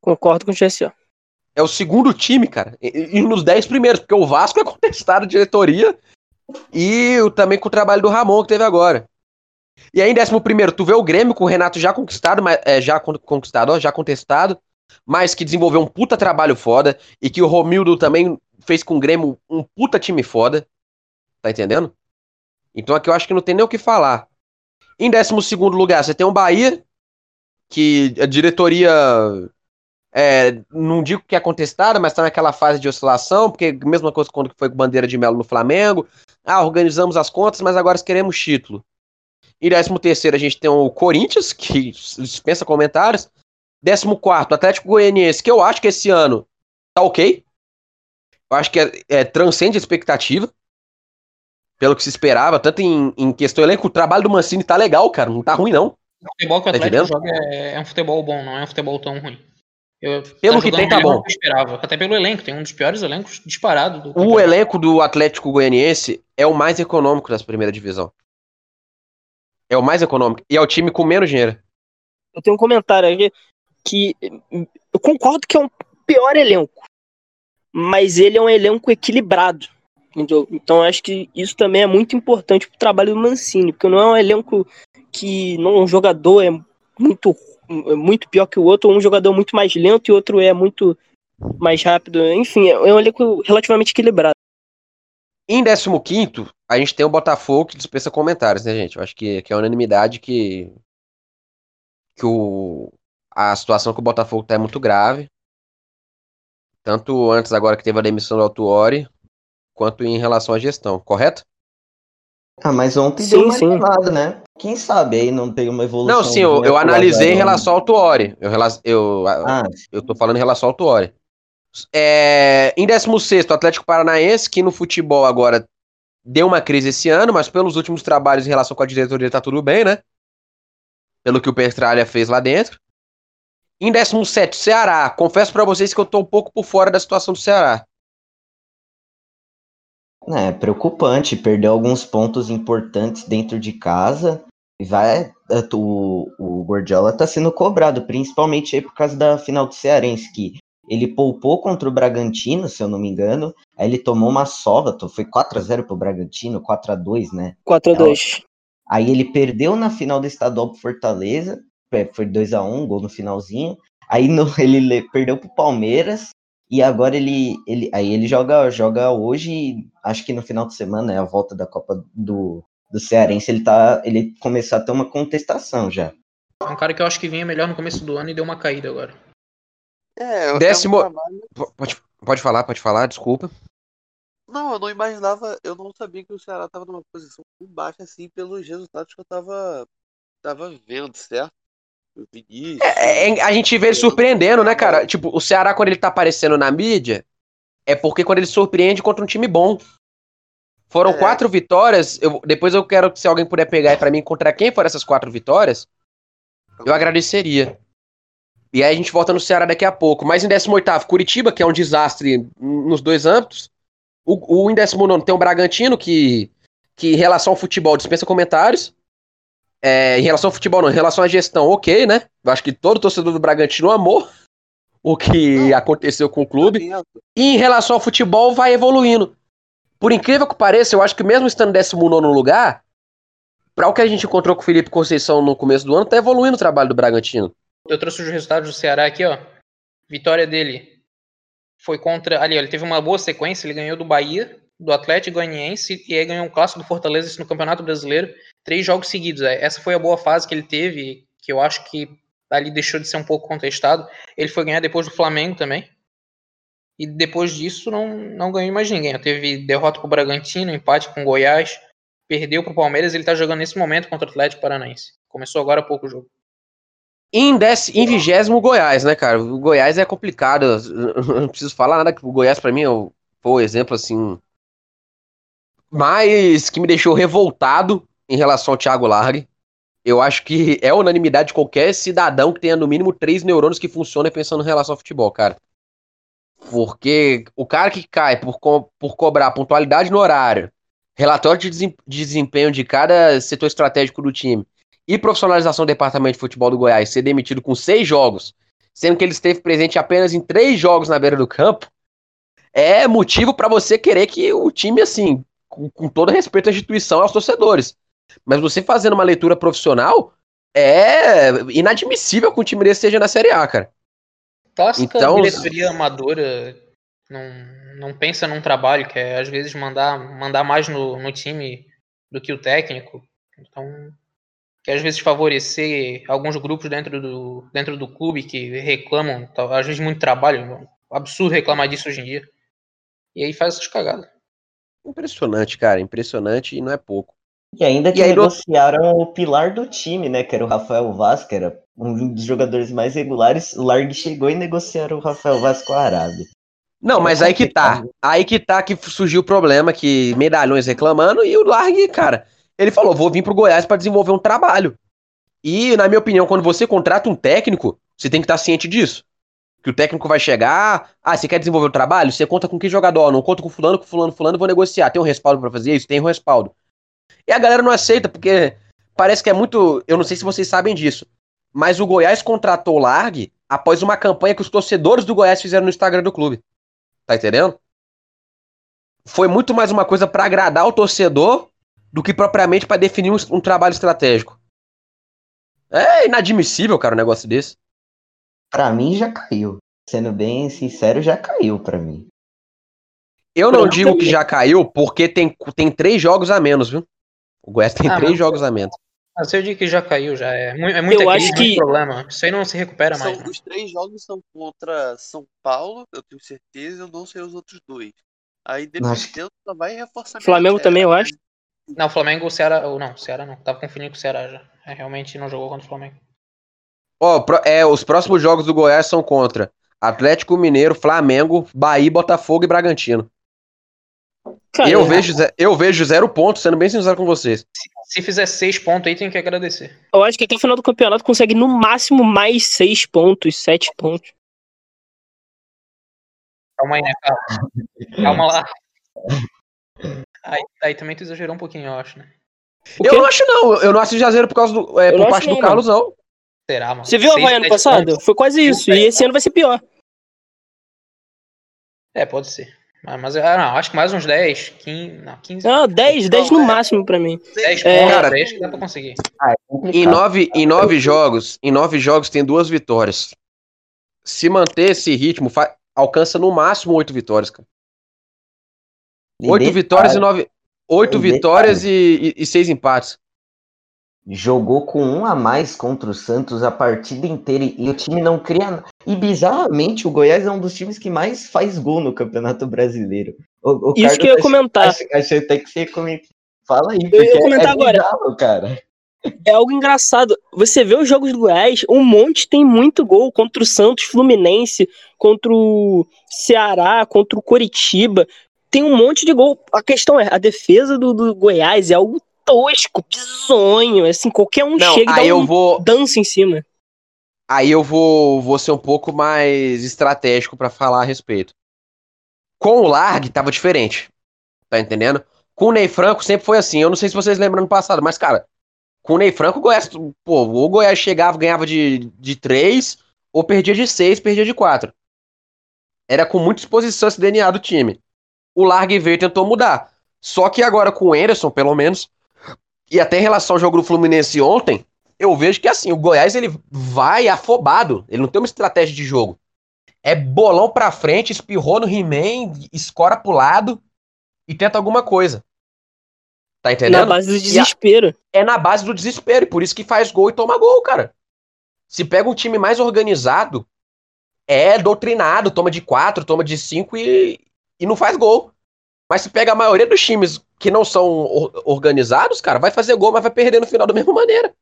Concordo com o GSO. É o segundo time, cara. E, e nos dez primeiros, porque o Vasco é <laughs> contestado diretoria e também com o trabalho do Ramon que teve agora. E aí, em décimo primeiro, tu vê o Grêmio com o Renato já conquistado, mas, é, já conquistado, ó, já contestado, mas que desenvolveu um puta trabalho foda e que o Romildo também fez com o Grêmio um puta time foda. Tá entendendo? Então aqui eu acho que não tem nem o que falar. Em 12 lugar, você tem o Bahia, que a diretoria. É, não digo que é contestada, mas está naquela fase de oscilação, porque mesma coisa quando foi com bandeira de Melo no Flamengo. Ah, organizamos as contas, mas agora queremos título. Em 13 a gente tem o Corinthians, que dispensa comentários. 14 Atlético Goianiense, que eu acho que esse ano tá ok. Eu acho que é, é transcende a expectativa pelo que se esperava, tanto em, em questão elenco, o trabalho do Mancini tá legal, cara, não tá ruim não. O futebol que o tá Atlético joga é, é, um futebol bom, não é um futebol tão ruim. Eu, pelo tá que tem, tá bom. esperava. Até pelo elenco, tem um dos piores elencos disparado. o elenco do Atlético Goianiense é o mais econômico das primeira divisão. É o mais econômico. E é o time com menos dinheiro. Eu tenho um comentário aqui que eu concordo que é um pior elenco. Mas ele é um elenco equilibrado. Então, então acho que isso também é muito importante para o trabalho do Mancini, porque não é um elenco que não um jogador é muito é muito pior que o outro, um jogador muito mais lento e outro é muito mais rápido. Enfim, é um elenco relativamente equilibrado. Em 15 a gente tem o Botafogo que dispensa comentários, né, gente? Eu acho que, que é unanimidade que, que o, a situação que o Botafogo tá é muito grave. Tanto antes agora que teve a demissão do Altuori, quanto em relação à gestão, correto? Ah, mas ontem sim, deu uma sim. né? Quem sabe aí não tem uma evolução. Não, sim, eu, eu analisei em relação ao Tuori. Eu, eu, ah. eu tô falando em relação ao Tuori. É, em 16, o Atlético Paranaense, que no futebol agora deu uma crise esse ano, mas pelos últimos trabalhos em relação com a diretoria tá tudo bem, né? Pelo que o Pestralha fez lá dentro. Em 17, Ceará. Confesso para vocês que eu tô um pouco por fora da situação do Ceará. É preocupante, perdeu alguns pontos importantes dentro de casa. E vai, é, o, o Gordiola tá sendo cobrado, principalmente aí por causa da final do Cearense, que ele poupou contra o Bragantino, se eu não me engano. Aí ele tomou uma sova, foi 4 a 0 pro Bragantino, 4 a 2 né? 4 a 2 Aí ele perdeu na final do estadual pro Fortaleza, é, foi 2 a 1 gol no finalzinho. Aí <laughs> no, ele le- perdeu pro Palmeiras e agora ele, ele aí ele joga joga hoje, acho que no final de semana é a volta da Copa do, do Cearense, ele tá ele começou a ter uma contestação já. É um cara que eu acho que vinha melhor no começo do ano e deu uma caída agora. É, é um Décimo- trabalho- Pode, pode falar, pode falar, desculpa. Não, eu não imaginava, eu não sabia que o Ceará tava numa posição tão baixa assim pelos resultados que eu tava, tava vendo, certo? O Vinícius. É, é, a gente vê ele surpreendendo, né, cara? Tipo, o Ceará, quando ele tá aparecendo na mídia, é porque quando ele surpreende contra um time bom. Foram É. quatro vitórias. Eu, depois eu quero que, se alguém puder pegar aí pra mim, contra quem foram essas quatro vitórias, eu agradeceria. E aí a gente volta no Ceará daqui a pouco. Mas em 18, Curitiba, que é um desastre nos dois âmbitos. O, o em 19 tem o Bragantino, que, que em relação ao futebol dispensa comentários. É, em relação ao futebol, não, em relação à gestão, ok, né? Eu acho que todo torcedor do Bragantino amou <laughs> o que Não. aconteceu com o clube. Lamento. E em relação ao futebol, vai evoluindo. Por incrível que pareça, eu acho que mesmo estando em 19 lugar, para o que a gente encontrou com o Felipe Conceição no começo do ano, tá evoluindo o trabalho do Bragantino. Eu trouxe os resultados do Ceará aqui, ó. Vitória dele foi contra. Ali, ó, ele teve uma boa sequência, ele ganhou do Bahia, do Atlético Goianiense e aí ganhou um clássico do Fortaleza no Campeonato Brasileiro. Três jogos seguidos. é. Essa foi a boa fase que ele teve, que eu acho que ali deixou de ser um pouco contestado. Ele foi ganhar depois do Flamengo também. E depois disso não, não ganhou mais ninguém. Teve derrota pro Bragantino, empate com o Goiás, perdeu pro Palmeiras, ele tá jogando nesse momento contra o Atlético Paranaense. Começou agora há pouco o jogo. Em, dec... em vigésimo, Goiás, né, cara? O Goiás é complicado. Eu não preciso falar nada, o Goiás, pra mim, é o- o exemplo, assim. Mas que me deixou revoltado em relação ao Thiago Largue. Eu acho que é unanimidade de qualquer cidadão que tenha no mínimo três neurônios que funcionem pensando em relação ao futebol, cara. Porque o cara que cai por, co- por cobrar pontualidade no horário, relatório de desem- de desempenho de cada setor estratégico do time e profissionalização do departamento de futebol do Goiás ser demitido com seis jogos, sendo que ele esteve presente apenas em três jogos na beira do campo, é motivo para você querer que o time, assim, com, com todo respeito à instituição e aos torcedores, mas você fazendo uma leitura profissional, é inadmissível que um time desse esteja na Série A, cara. Clássica Então- diretoria amadora não, não pensa num trabalho que é às vezes mandar, mandar mais no, no time do que o técnico. Então, que às vezes favorecer alguns grupos dentro do, dentro do clube que reclamam, às vezes muito trabalho, absurdo reclamar disso hoje em dia. E aí faz essas cagadas. Impressionante, cara, impressionante e não é pouco. E ainda que E aí, negociaram o pilar do time, né? Que era o Rafael Vaz, que era um dos jogadores mais regulares. O Largue chegou e negociaram o Rafael Vaz com a Arábia. Não, mas aí que tá. Aí que tá que surgiu o problema, que medalhões reclamando e o Largue, cara, ele falou, vou vir pro Goiás pra desenvolver um trabalho. E, na minha opinião, quando você contrata um técnico, você tem que estar ciente disso. Que o técnico vai chegar, ah, você quer desenvolver o trabalho? Você conta com que jogador? Não conta com fulano, com fulano, fulano, vou negociar. Tem um respaldo pra fazer isso? Tem um respaldo. E a galera não aceita, porque parece que é muito, eu não sei se vocês sabem disso, mas o Goiás contratou o Largue após uma campanha que os torcedores do Goiás fizeram no Instagram do clube. Tá entendendo? Foi muito mais uma coisa pra agradar o torcedor do que propriamente pra definir um, um trabalho estratégico. É inadmissível, cara, um negócio desse. Pra mim já caiu. Sendo bem sincero, já caiu pra mim. Eu não digo que já caiu porque tem, tem três jogos a menos, viu? O Goiás tem Ah, três mas- jogos a menos. Mas eu digo que já caiu, já é, é muita Eu crise, acho muito que- problema. Isso aí não se recupera São- mais. né? os três jogos são contra São Paulo, eu tenho certeza, eu não sei os outros dois. Aí dependendo, só vai reforçar. Flamengo tese. também, eu acho. Não, Flamengo, o Ceará. Ou não, o Ceará não. Tava confundindo com o Ceará já. É, realmente não jogou contra o Flamengo. Ó, pro- é, os próximos jogos do Goiás são contra Atlético Mineiro, Flamengo, Bahia, Botafogo e Bragantino. Cara, eu, vejo, ze- eu vejo zero pontos, sendo bem sincero com vocês. Se fizer seis pontos aí, tem que agradecer. eu acho que até o final do campeonato consegue no máximo mais seis pontos, sete pontos. Calma aí, né? Calma, Calma lá. Aí, aí também tu exagerou um pouquinho, eu acho, né? Eu não acho, não. Eu não acho já zero por causa do. É, Eu por parte do não, Carlos, não. Será, mano? Você viu o Seis, Havaí ano passado? pontos. Foi quase isso. E esse ano vai ser pior. É, pode ser. Mas, mas ah, não, acho que mais uns 10, 15. Não, 15. Não, 10, 10 no máximo pra mim. 10 É, pontos, cara, 10 que dá pra conseguir. Ah, é Em complicado. nove, em nove jogos, em nove jogos tem duas vitórias. se manter esse ritmo, fa- alcança no máximo oito vitórias, cara. E Oito detalhe, vitórias e nove. Oito e vitórias e, e- e seis empates. Jogou com um a mais contra o Santos a partida inteira e o time não cria. E bizarramente, o Goiás é um dos times que mais faz gol no Campeonato Brasileiro. O, o Isso que eu ia comentar. achou até que você comentar. Fala aí, Eu porque ia comentar é agora. bizarro, cara. É algo engraçado. Você vê os jogos do Goiás, um monte tem muito gol contra o Santos, Fluminense, contra o Ceará, contra o Coritiba. Tem um monte de gol. A questão é, a defesa do, do Goiás é algo tosco, bizonho. Assim, qualquer um Não, chega e dá eu um vou. dança em cima. Aí eu vou, vou ser um pouco mais estratégico pra falar a respeito. Com o Largue tava diferente. Tá entendendo? Com o Ney Franco sempre foi assim. Eu não sei se vocês lembram no passado, mas, cara, com o Ney Franco, o Goiás, pô, ou o Goiás chegava, ganhava de, de 3, ou perdia de 6, perdia de 4. Era com muita exposição esse DNA do time. O Largue veio e tentou mudar. Só que agora com o Anderson, pelo menos, e até em relação ao jogo do Fluminense ontem, eu vejo que assim, o Goiás ele vai afobado, ele não tem uma estratégia de jogo. É bolão pra frente, espirrou no He-Man, escora pro lado e tenta alguma coisa. Tá Na entendendo? base do desespero. É na base do desespero, e por isso que faz gol e toma gol, cara. Se pega um time mais organizado, é doutrinado, toma de 4, toma de 5 e, e não faz gol. Mas se pega a maioria dos times que não são or- organizados, cara, vai fazer gol, mas vai perder no final da mesma maneira.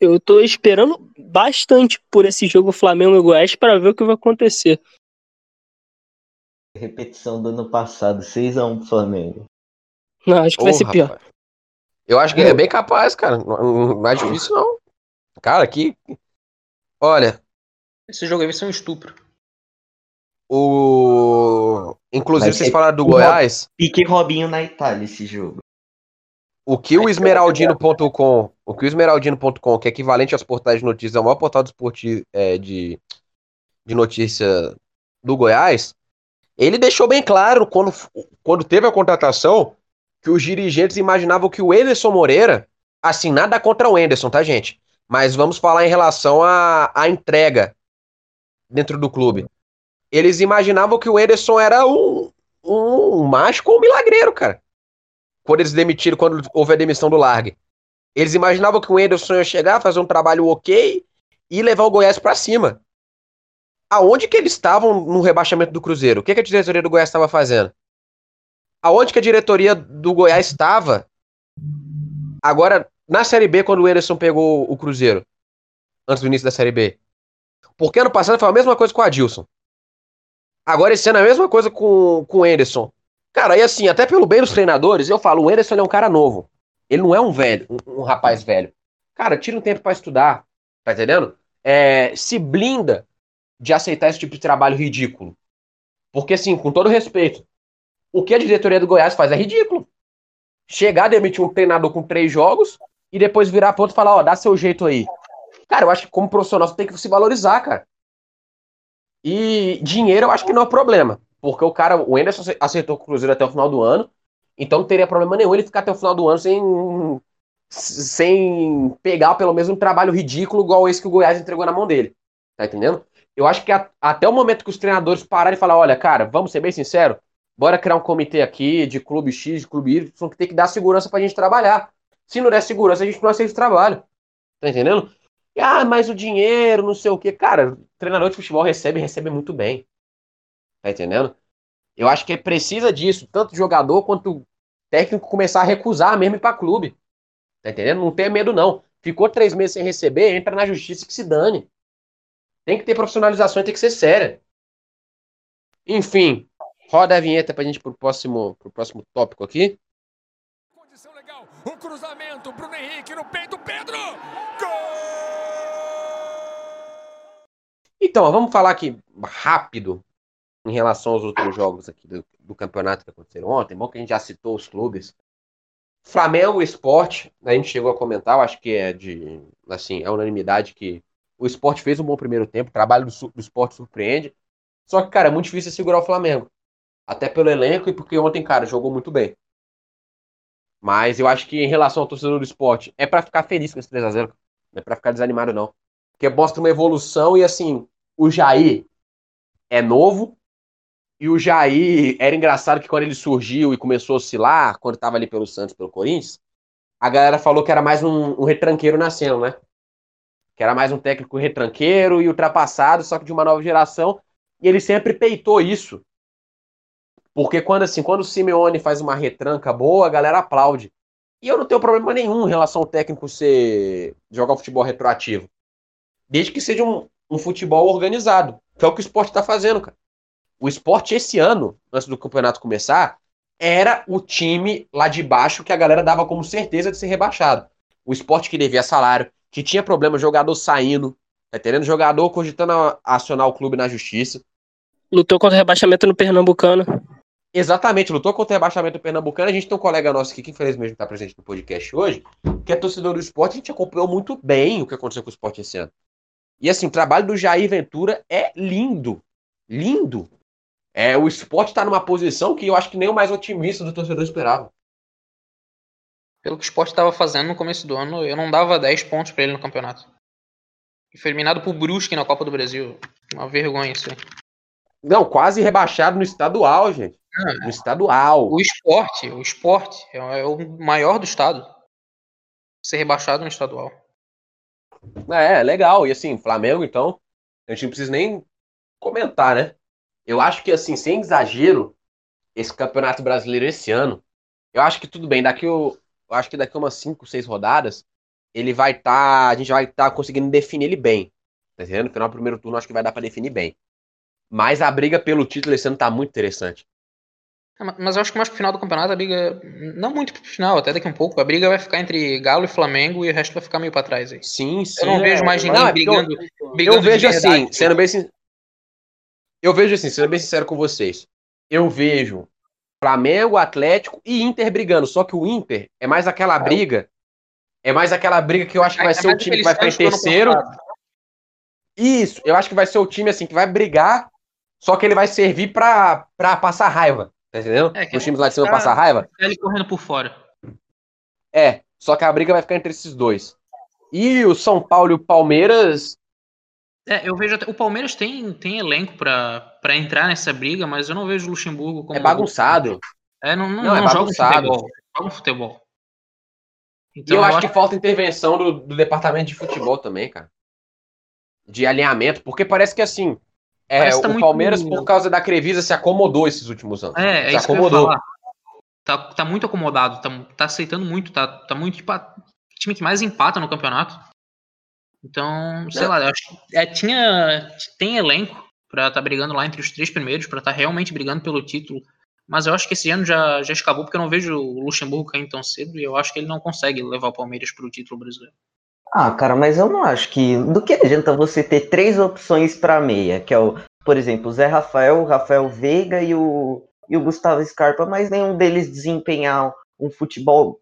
Eu tô esperando bastante por esse jogo Flamengo e Goiás para ver o que vai acontecer. Repetição do ano passado, 6x1 pro Flamengo. Não, acho que vai Ô, ser pior. rapaz. Eu acho que é bem capaz, cara. Não, não é difícil, não. Cara, aqui. Olha, Esse jogo aí vai ser um estupro. O. Inclusive, Vai vocês ser falaram do Goiás. Pique Robinho na Itália esse jogo. O que o Esmeraldino.com, o que o Esmeraldino.com, que é equivalente aos portais de notícias, é o maior portal de, esporti- é, de, de notícia do Goiás, ele deixou bem claro quando, quando teve a contratação que os dirigentes imaginavam que o Ederson Moreira, assim, nada contra o Ederson, tá, gente? Mas vamos falar em relação à, à entrega dentro do clube. Eles imaginavam que o Ederson era um, um mágico ou um milagreiro, cara quando eles demitiram, quando houve a demissão do Largue. Eles imaginavam que o Enderson ia chegar, fazer um trabalho ok e levar o Goiás pra cima. Aonde que eles estavam no rebaixamento do Cruzeiro? O que, que a diretoria do Goiás estava fazendo? Aonde que a diretoria do Goiás estava? Agora, na Série B, quando o Enderson pegou o Cruzeiro, antes do início da Série B. Porque ano passado foi a mesma coisa com o Adilson. Agora esse ano é a mesma coisa com, com o Enderson. Cara, e assim, até pelo bem dos treinadores, eu falo, o Anderson é um cara novo. Ele não é um velho, um, um rapaz velho. Cara, tira um tempo pra estudar, tá entendendo? É, se blinda de aceitar esse tipo de trabalho ridículo. Porque assim, com todo respeito, o que a diretoria do Goiás faz é ridículo. Chegar, demitir um treinador com três jogos e depois virar ponto e falar, ó, dá seu jeito aí. Cara, eu acho que como profissional você tem que se valorizar, cara. E dinheiro eu acho que não é problema. Porque o cara, o Anderson acertou o Cruzeiro até o final do ano. Então não teria problema nenhum ele ficar até o final do ano sem, sem pegar pelo menos um trabalho ridículo igual esse que o Goiás entregou na mão dele. Tá entendendo? Eu acho que a, até o momento que os treinadores pararem e falar, olha, cara, vamos ser bem sinceros, bora criar um comitê aqui de clube X, de clube Y, que tem que dar segurança pra gente trabalhar. Se não der segurança, a gente não aceita o trabalho. Tá entendendo? E, ah, mas o dinheiro, não sei o quê. Cara, treinador de futebol recebe, recebe muito bem. Tá entendendo? Eu acho que precisa disso, tanto jogador quanto técnico começar a recusar mesmo pra clube. Tá entendendo? Não tenha medo, não. Ficou três meses sem receber, entra na justiça que se dane. Tem que ter profissionalização e tem que ser séria. Enfim, roda a vinheta pra gente pro próximo, pro próximo tópico aqui. Condição legal. O cruzamento. Bruno Henrique no peito. Pedro. Então, vamos falar aqui rápido em relação aos outros jogos aqui do, do campeonato que aconteceram ontem. Bom que a gente já citou os clubes. Flamengo Esporte, a gente chegou a comentar, eu acho que é de, assim, é unanimidade que o esporte fez um bom primeiro tempo, o trabalho do, do esporte surpreende. Só que, cara, é muito difícil segurar o Flamengo. Até pelo elenco e porque ontem, cara, jogou muito bem. Mas eu acho que em relação ao torcedor do esporte, é pra ficar feliz com esse 3x0. Não é pra ficar desanimado, não. Que mostra uma evolução e assim, o Jair é novo, e o Jair era engraçado que quando ele surgiu e começou a oscilar, quando estava ali pelo Santos, pelo Corinthians, a galera falou que era mais um, um retranqueiro nascendo, né? Que era mais um técnico retranqueiro e ultrapassado, só que de uma nova geração. E ele sempre peitou isso. Porque quando assim, quando o Simeone faz uma retranca boa, a galera aplaude. E eu não tenho problema nenhum em relação ao técnico ser jogar futebol retroativo. Desde que seja um, um futebol organizado. Que é o que o esporte está fazendo, cara. O esporte esse ano, antes do campeonato começar, era o time lá de baixo que a galera dava como certeza de ser rebaixado. O esporte que devia salário, que tinha problema, jogador saindo, tá entendendo? Jogador cogitando acionar o clube na justiça. Lutou contra o rebaixamento no Pernambucano. Exatamente, lutou contra o rebaixamento pernambucano. A gente tem um colega nosso aqui, que infelizmente não está presente no podcast hoje, que é torcedor do esporte. A gente acompanhou muito bem o que aconteceu com o esporte esse ano. E assim, o trabalho do Jair Ventura é lindo. Lindo. É, o esporte está numa posição que eu acho que nem o mais otimista do torcedor esperava. Pelo que o esporte estava fazendo no começo do ano, eu não dava 10 pontos para ele no campeonato. E foi eliminado por Brusque na Copa do Brasil. Uma vergonha isso aí. Não, quase rebaixado no estadual, gente. No estadual. O esporte, o esporte é o maior do estado. Ser rebaixado no estadual. É, legal. E assim, Flamengo, então, a gente não precisa nem comentar, né? Eu acho que, assim, sem exagero, esse campeonato brasileiro esse ano, eu acho que tudo bem, daqui eu, eu acho que daqui umas 5, 6 rodadas, ele vai estar. Tá, a gente vai estar tá conseguindo definir ele bem. Tá entendendo? No final do primeiro turno, acho que vai dar para definir bem. Mas a briga pelo título esse ano tá muito interessante. É, mas eu acho que mais pro final do campeonato a briga. Não muito pro final, até daqui um pouco. A briga vai ficar entre Galo e Flamengo e o resto vai ficar meio pra trás aí. Sim, sim. Eu não é, vejo mais ninguém não, é brigando, eu, brigando. Eu vejo assim, sendo bem Eu vejo assim, sendo bem sincero com vocês. Eu vejo Flamengo, Atlético e Inter brigando. Só que o Inter é mais aquela briga. É mais aquela briga que eu acho que vai é ser o time que vai ficar em terceiro. Isso, eu acho que vai ser o time assim que vai brigar, só que ele vai servir pra, pra passar raiva. Tá entendendo? É, Os times lá de cima passar raiva. Ele correndo por fora. É, só que a briga vai ficar entre esses dois. E o São Paulo e o Palmeiras. É, eu vejo até. O Palmeiras tem, tem elenco para entrar nessa briga, mas eu não vejo o Luxemburgo como. É bagunçado. É, não, não, não, é não bagunçado. joga futebol. Joga futebol. Então, e eu, eu acho, acho que falta intervenção do, do departamento de futebol também, cara. De alinhamento, porque parece que assim, é, tá o Palmeiras, por causa da Crevisa, se acomodou esses últimos anos. É, é se isso acomodou. Tá, tá muito acomodado, tá, tá aceitando muito, tá, tá muito tipo, time que mais empata no campeonato. Então, sei é. lá, acho é, tinha, tem elenco para tá brigando lá entre os três primeiros, para estar tá realmente brigando pelo título. Mas eu acho que esse ano já, já escapou, porque eu não vejo o Luxemburgo caindo tão cedo e eu acho que ele não consegue levar o Palmeiras para o título brasileiro. Ah, cara, mas eu não acho que. Do que adianta você ter três opções para meia? Que é o, por exemplo, o Zé Rafael, o Rafael Veiga e o, e o Gustavo Scarpa, mas nenhum deles desempenhar um futebol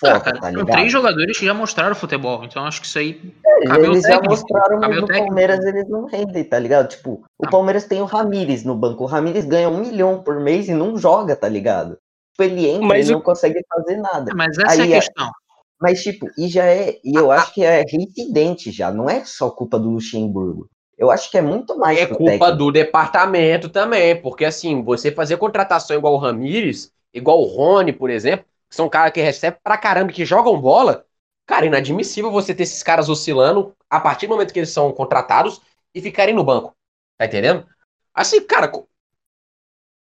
foda, ah, cara, tá ligado? Três jogadores que já mostraram futebol, então acho que isso aí. É, eles já mostraram, mas no Palmeiras eles não rendem, tá ligado? Tipo, o ah. Palmeiras tem o Ramires no banco. O Ramires ganha um milhão por mês e não joga, tá ligado? Tipo, ele entra mas e o... não consegue fazer nada. Mas essa aí, é a questão. Mas, tipo, e já é. E eu acho que é reincidente já, não é só culpa do Luxemburgo. Eu acho que é muito mais. É culpa técnico. do departamento também, porque assim, você fazer contratação igual o Ramires, igual o Rony, por exemplo, que são caras que recebem pra caramba, que jogam bola, cara, inadmissível você ter esses caras oscilando a partir do momento que eles são contratados e ficarem no banco. Tá entendendo? Assim, cara,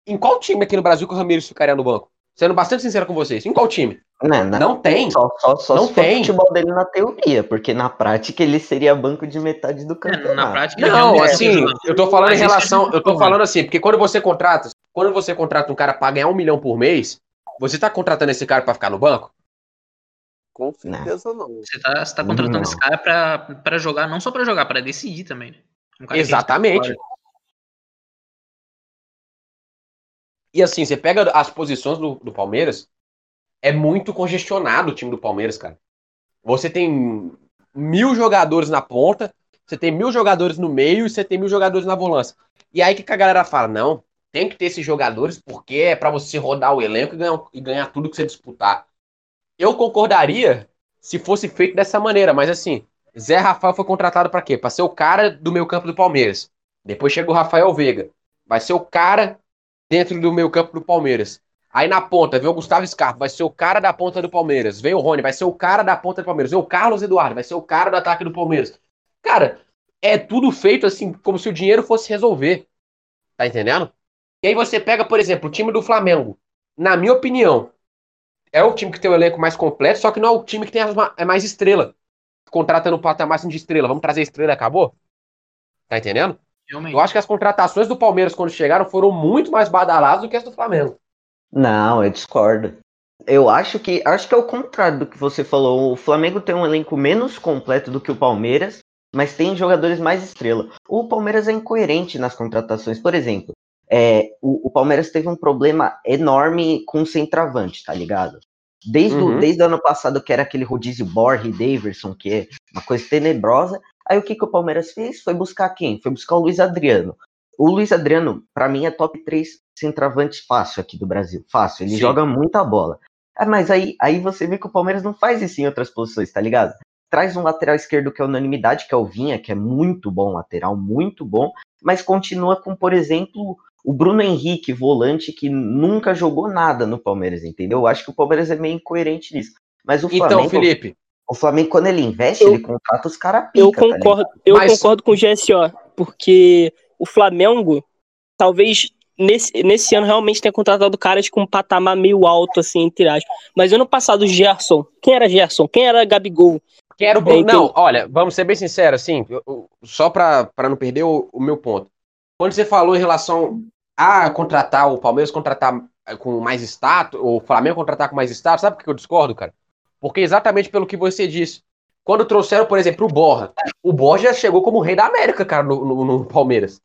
em qual time aqui no Brasil que o Ramires ficaria no banco? Sendo bastante sincero com vocês, em qual time? Não, não, não tem. Só, só, só não tem. o futebol dele na teoria, porque na prática ele seria banco de metade do campeonato. É, na prática, não, assim, eu tô falando em relação, eu tô falando assim, porque quando você contrata, quando você contrata um cara para ganhar um milhão por mês, você tá contratando esse cara para ficar no banco? Com certeza não. não. Você tá, você tá contratando não. esse cara pra, pra jogar, não só pra jogar, pra decidir também. Né? Um Exatamente. E assim, você pega as posições do, do Palmeiras, é muito congestionado o time do Palmeiras, cara. Você tem mil jogadores na ponta, você tem mil jogadores no meio e você tem mil jogadores na volância. E aí que, a galera fala? Não, tem que ter esses jogadores porque é para você rodar o elenco e ganhar, e ganhar tudo que você disputar. Eu concordaria se fosse feito dessa maneira, mas assim, Zé Rafael foi contratado pra quê? Pra ser o cara do meio campo do Palmeiras. Depois chega o Rafael Veiga. Vai ser o cara dentro do meio campo do Palmeiras. Aí na ponta, vem o Gustavo Scarpa, vai ser o cara da ponta do Palmeiras. Vem o Rony, vai ser o cara da ponta do Palmeiras. Vem o Carlos Eduardo, vai ser o cara do ataque do Palmeiras. Cara, é tudo feito assim, como se o dinheiro fosse resolver. Tá entendendo? E aí você pega, por exemplo, o time do Flamengo. Na minha opinião, é o time que tem o elenco mais completo, só que não é o time que tem as é mais estrela. Contrata no patamar assim de estrela. Vamos trazer estrela acabou? Tá entendendo? Realmente. Eu acho que as contratações do Palmeiras, quando chegaram, foram muito mais badaladas do que as do Flamengo. Não, eu discordo. Eu acho que acho que é o contrário do que você falou. O Flamengo tem um elenco menos completo do que o Palmeiras, mas tem jogadores mais estrela. O Palmeiras é incoerente nas contratações. Por exemplo, é, o, o Palmeiras teve um problema enorme com o centroavante, tá ligado? Desde, o, Uhum. desde o ano passado, que era aquele rodízio Borre e Daverson, que é uma coisa tenebrosa. Aí o que, que o Palmeiras fez? Foi buscar quem? Foi buscar o Luiz Adriano. O Luiz Adriano, pra mim, é top 3 centroavante fácil aqui do Brasil. Fácil. Ele Sim. joga muita bola. Ah, mas aí, aí você vê que o Palmeiras não faz isso em outras posições, tá ligado? Traz um lateral esquerdo que é unanimidade, que é o Vinha, que é muito bom lateral, muito bom, mas continua com, por exemplo, o Bruno Henrique, volante, que nunca jogou nada no Palmeiras, entendeu? Eu acho que o Palmeiras é meio incoerente nisso. Mas o Então, Flamengo, Felipe, o Flamengo quando ele investe, Eu- ele contrata os caras pica, Eu tá concordo, eu Mas- concordo com o GSO, porque o Flamengo, talvez nesse, nesse ano realmente tenha contratado caras com um patamar meio alto, assim, entre aspas. Mas ano passado, o Gerson, quem era Gerson? Quem era Gabigol? quero. Bruno. então- Não, olha, vamos ser bem sinceros, assim, eu- eu- só pra, pra não perder o, o meu ponto. Quando você falou em relação a contratar o Palmeiras contratar com mais status, o Flamengo contratar com mais status, sabe por que eu discordo, cara? Porque exatamente pelo que você disse. Quando trouxeram, por exemplo, o Borja, o Borja chegou como rei da América, cara, no, no- no Palmeiras.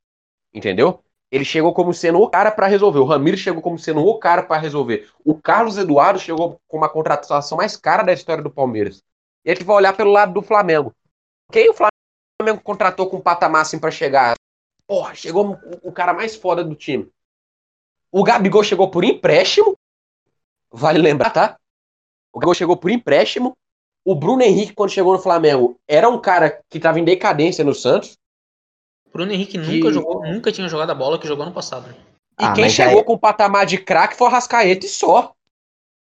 Entendeu? Ele chegou como sendo o cara pra resolver. O Ramiro chegou como sendo o cara pra resolver. O Carlos Eduardo chegou com uma contratação mais cara da história do Palmeiras. E a gente vai olhar pelo lado do Flamengo. Quem o Flamengo contratou com um patamar assim pra chegar? Porra, chegou o cara mais foda do time. O Gabigol chegou por empréstimo. Vale lembrar, tá? O Gabigol chegou por empréstimo. O Bruno Henrique, quando chegou no Flamengo, era um cara que tava em decadência no Santos. Bruno Henrique Que- nunca jogou, nunca tinha jogado a bola que jogou no passado. E Ah, quem chegou aí- com o patamar de craque foi o Rascaeta e só.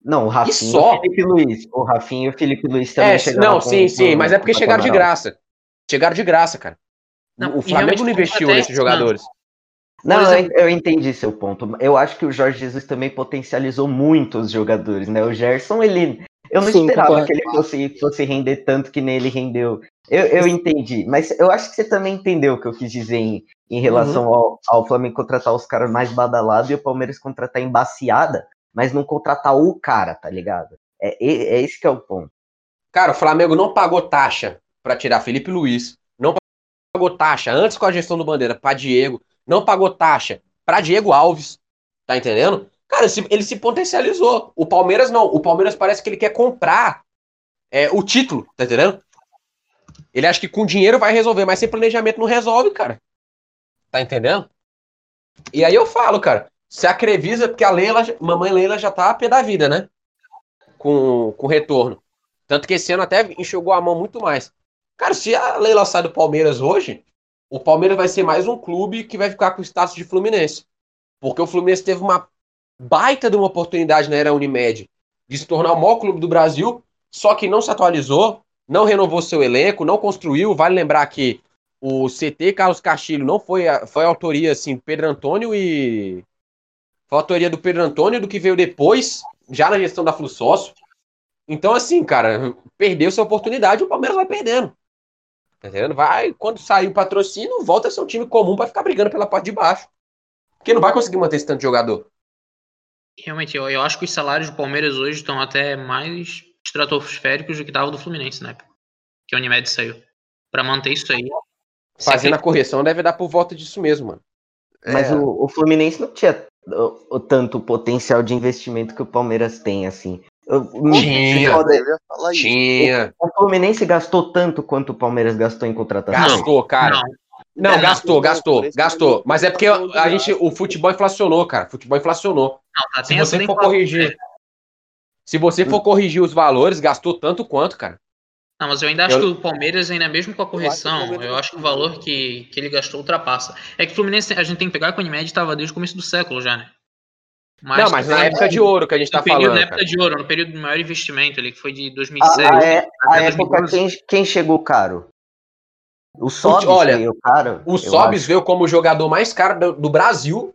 Não, o Rafinha e só? o Felipe Luiz. O Rafinha e o Felipe Luiz também É, chegaram não, com- sim, sim, com- mas é porque chegaram de graça. Chegaram de graça, cara. Não, o Flamengo não investiu nesses jogadores. Não, Por eu- exemplo- eu, entendi seu ponto. Eu acho que o Jorge Jesus também potencializou muito os jogadores, né? O Gerson, ele. Eu não Sim, esperava concordo. que ele fosse, fosse render tanto que nem ele rendeu. Eu, eu entendi, mas eu acho que você também entendeu o que eu quis dizer em, em relação Uhum. ao, ao Flamengo contratar os caras mais badalados e o Palmeiras contratar embaciada, mas não contratar o cara, tá ligado? É, é, é esse que é o ponto. Cara, o Flamengo não pagou taxa pra tirar Felipe Luiz, não pagou taxa antes com a gestão do Bandeira pra Diego, não pagou taxa pra Diego Alves, tá entendendo? Cara, ele se potencializou. O Palmeiras não. O Palmeiras parece que ele quer comprar é, o título, tá entendendo? Ele acha que com dinheiro vai resolver, mas sem planejamento não resolve, cara. Tá entendendo? E aí eu falo, cara, se a Crevisa, porque a Leila, mamãe Leila já tá a pé da vida, né? Com, com retorno. Tanto que esse ano até enxugou a mão muito mais. Cara, se a Leila sai do Palmeiras hoje, o Palmeiras vai ser mais um clube que vai ficar com o status de Fluminense. Porque o Fluminense teve uma baita de uma oportunidade na era Unimed de se tornar o maior clube do Brasil, só que não se atualizou, não renovou seu elenco, não construiu. Vale lembrar que o CT Carlos Castilho não foi, a- foi a autoria, assim, Pedro Antônio e. Foi a autoria do Pedro Antônio do que veio depois, já na gestão da Flu Sócio. Então, assim, cara, perdeu sua oportunidade, o Palmeiras vai perdendo. Tá entendendo? Vai, quando sair o patrocínio, volta a ser um time comum pra ficar brigando pela parte de baixo. Porque não vai conseguir manter esse tanto de jogador. Realmente, eu, eu acho que os salários do Palmeiras hoje estão até mais estratosféricos do que estavam do Fluminense na época. Que a Unimed saiu. Pra manter isso aí. Fazendo a correção, deve dar por volta disso mesmo, mano. Mas É. o, o Fluminense não tinha o, o tanto potencial de investimento que o Palmeiras tem, assim. Tinha. Tinha. O Fluminense gastou tanto quanto o Palmeiras gastou em contratação. Gastou, cara. Não, Não, Não, gastou, não, gastou, gastou. momento, Mas é porque a gente, o futebol inflacionou, cara. O futebol inflacionou. não, tá Se você for corrigir, né? se você for corrigir os valores, gastou tanto quanto, cara. Não, mas eu ainda acho Eu- que o Palmeiras, ainda mesmo com a acho que o correção, eu acho que o valor que, que ele gastou ultrapassa. É que o Fluminense, a gente tem que pegar que o Unimed estava desde o começo do século já, né? Não, mas na época de ouro que a gente tá período, falando. na época cara. de ouro, no período de maior investimento ali, que foi de A, 2006 a, é- a época 2012. quem, quem chegou caro? O Sobis olha, veio caro. O Sobis acho. veio como o jogador mais caro do, do Brasil.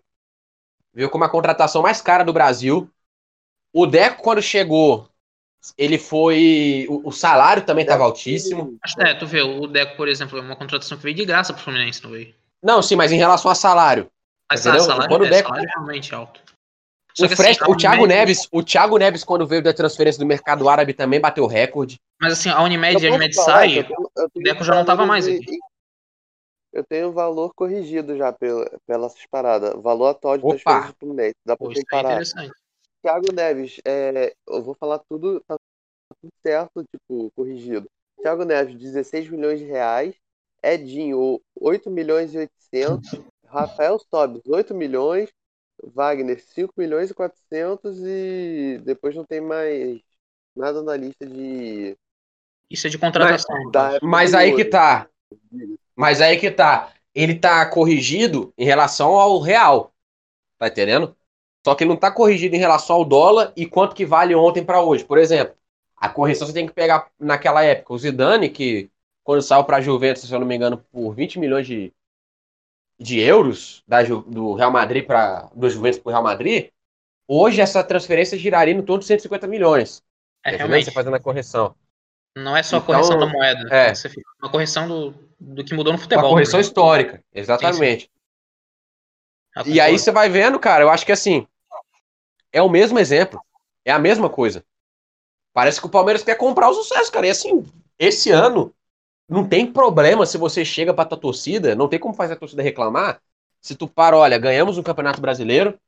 Veio como a contratação mais cara do Brasil. O Deco, quando chegou, ele foi. O, o salário também estava altíssimo. Mas, É, tu vê, o Deco, por exemplo, é uma contratação que veio de graça pro Fluminense, não veio? Não, sim, mas em relação a salário. Mas Entendeu? ah, salário, Quando o é, Deco- salário realmente alto. Só O, Fred, assim, o Thiago Unimed- Neves, o Thiago Neves, quando veio da transferência do mercado árabe, também bateu recorde. Mas assim, a Unimed, Eu a Unimed falar sai, eu tenho- eu tenho Deco já não tava mais aqui. de- Eu tenho o valor corrigido já pela, pelas paradas. Valor atual de Opa! transferência do Fluminense. Dá pra é comparar. interessante. Thiago Neves, é, eu vou falar tudo, tá tudo certo, tipo, corrigido. Thiago Neves, 16 milhões de reais. Edinho, 8 milhões e 800. Rafael Sobis, 8 milhões. Wagner, 5 milhões e 400. E depois não tem mais nada na lista de. Isso é de contratação. da época Mas do aí que tá. Mas aí que tá. Ele tá corrigido em relação ao real. Tá entendendo? Só que ele não tá corrigido em relação ao dólar e quanto que vale ontem pra hoje. Por exemplo, a correção você tem que pegar naquela época. O Zidane, que quando saiu pra Juventus, se eu não me engano, por 20 milhões de, de euros da do Real Madrid para do Juventus pro Real Madrid, hoje essa transferência giraria em torno de 150 milhões. É, realmente. Você fazendo a correção. Não é só a Então, correção da moeda. é. Você fica- uma correção do, do que mudou no Uma futebol. correção né? histórica, exatamente. E aí você vai vendo, cara, eu acho que assim, é o mesmo exemplo, é a mesma coisa. Parece que o Palmeiras quer comprar o sucesso, cara. E assim, esse ano não tem problema se você chega pra tua torcida, não tem como fazer a torcida reclamar. Se tu para, olha, ganhamos um Campeonato Brasileiro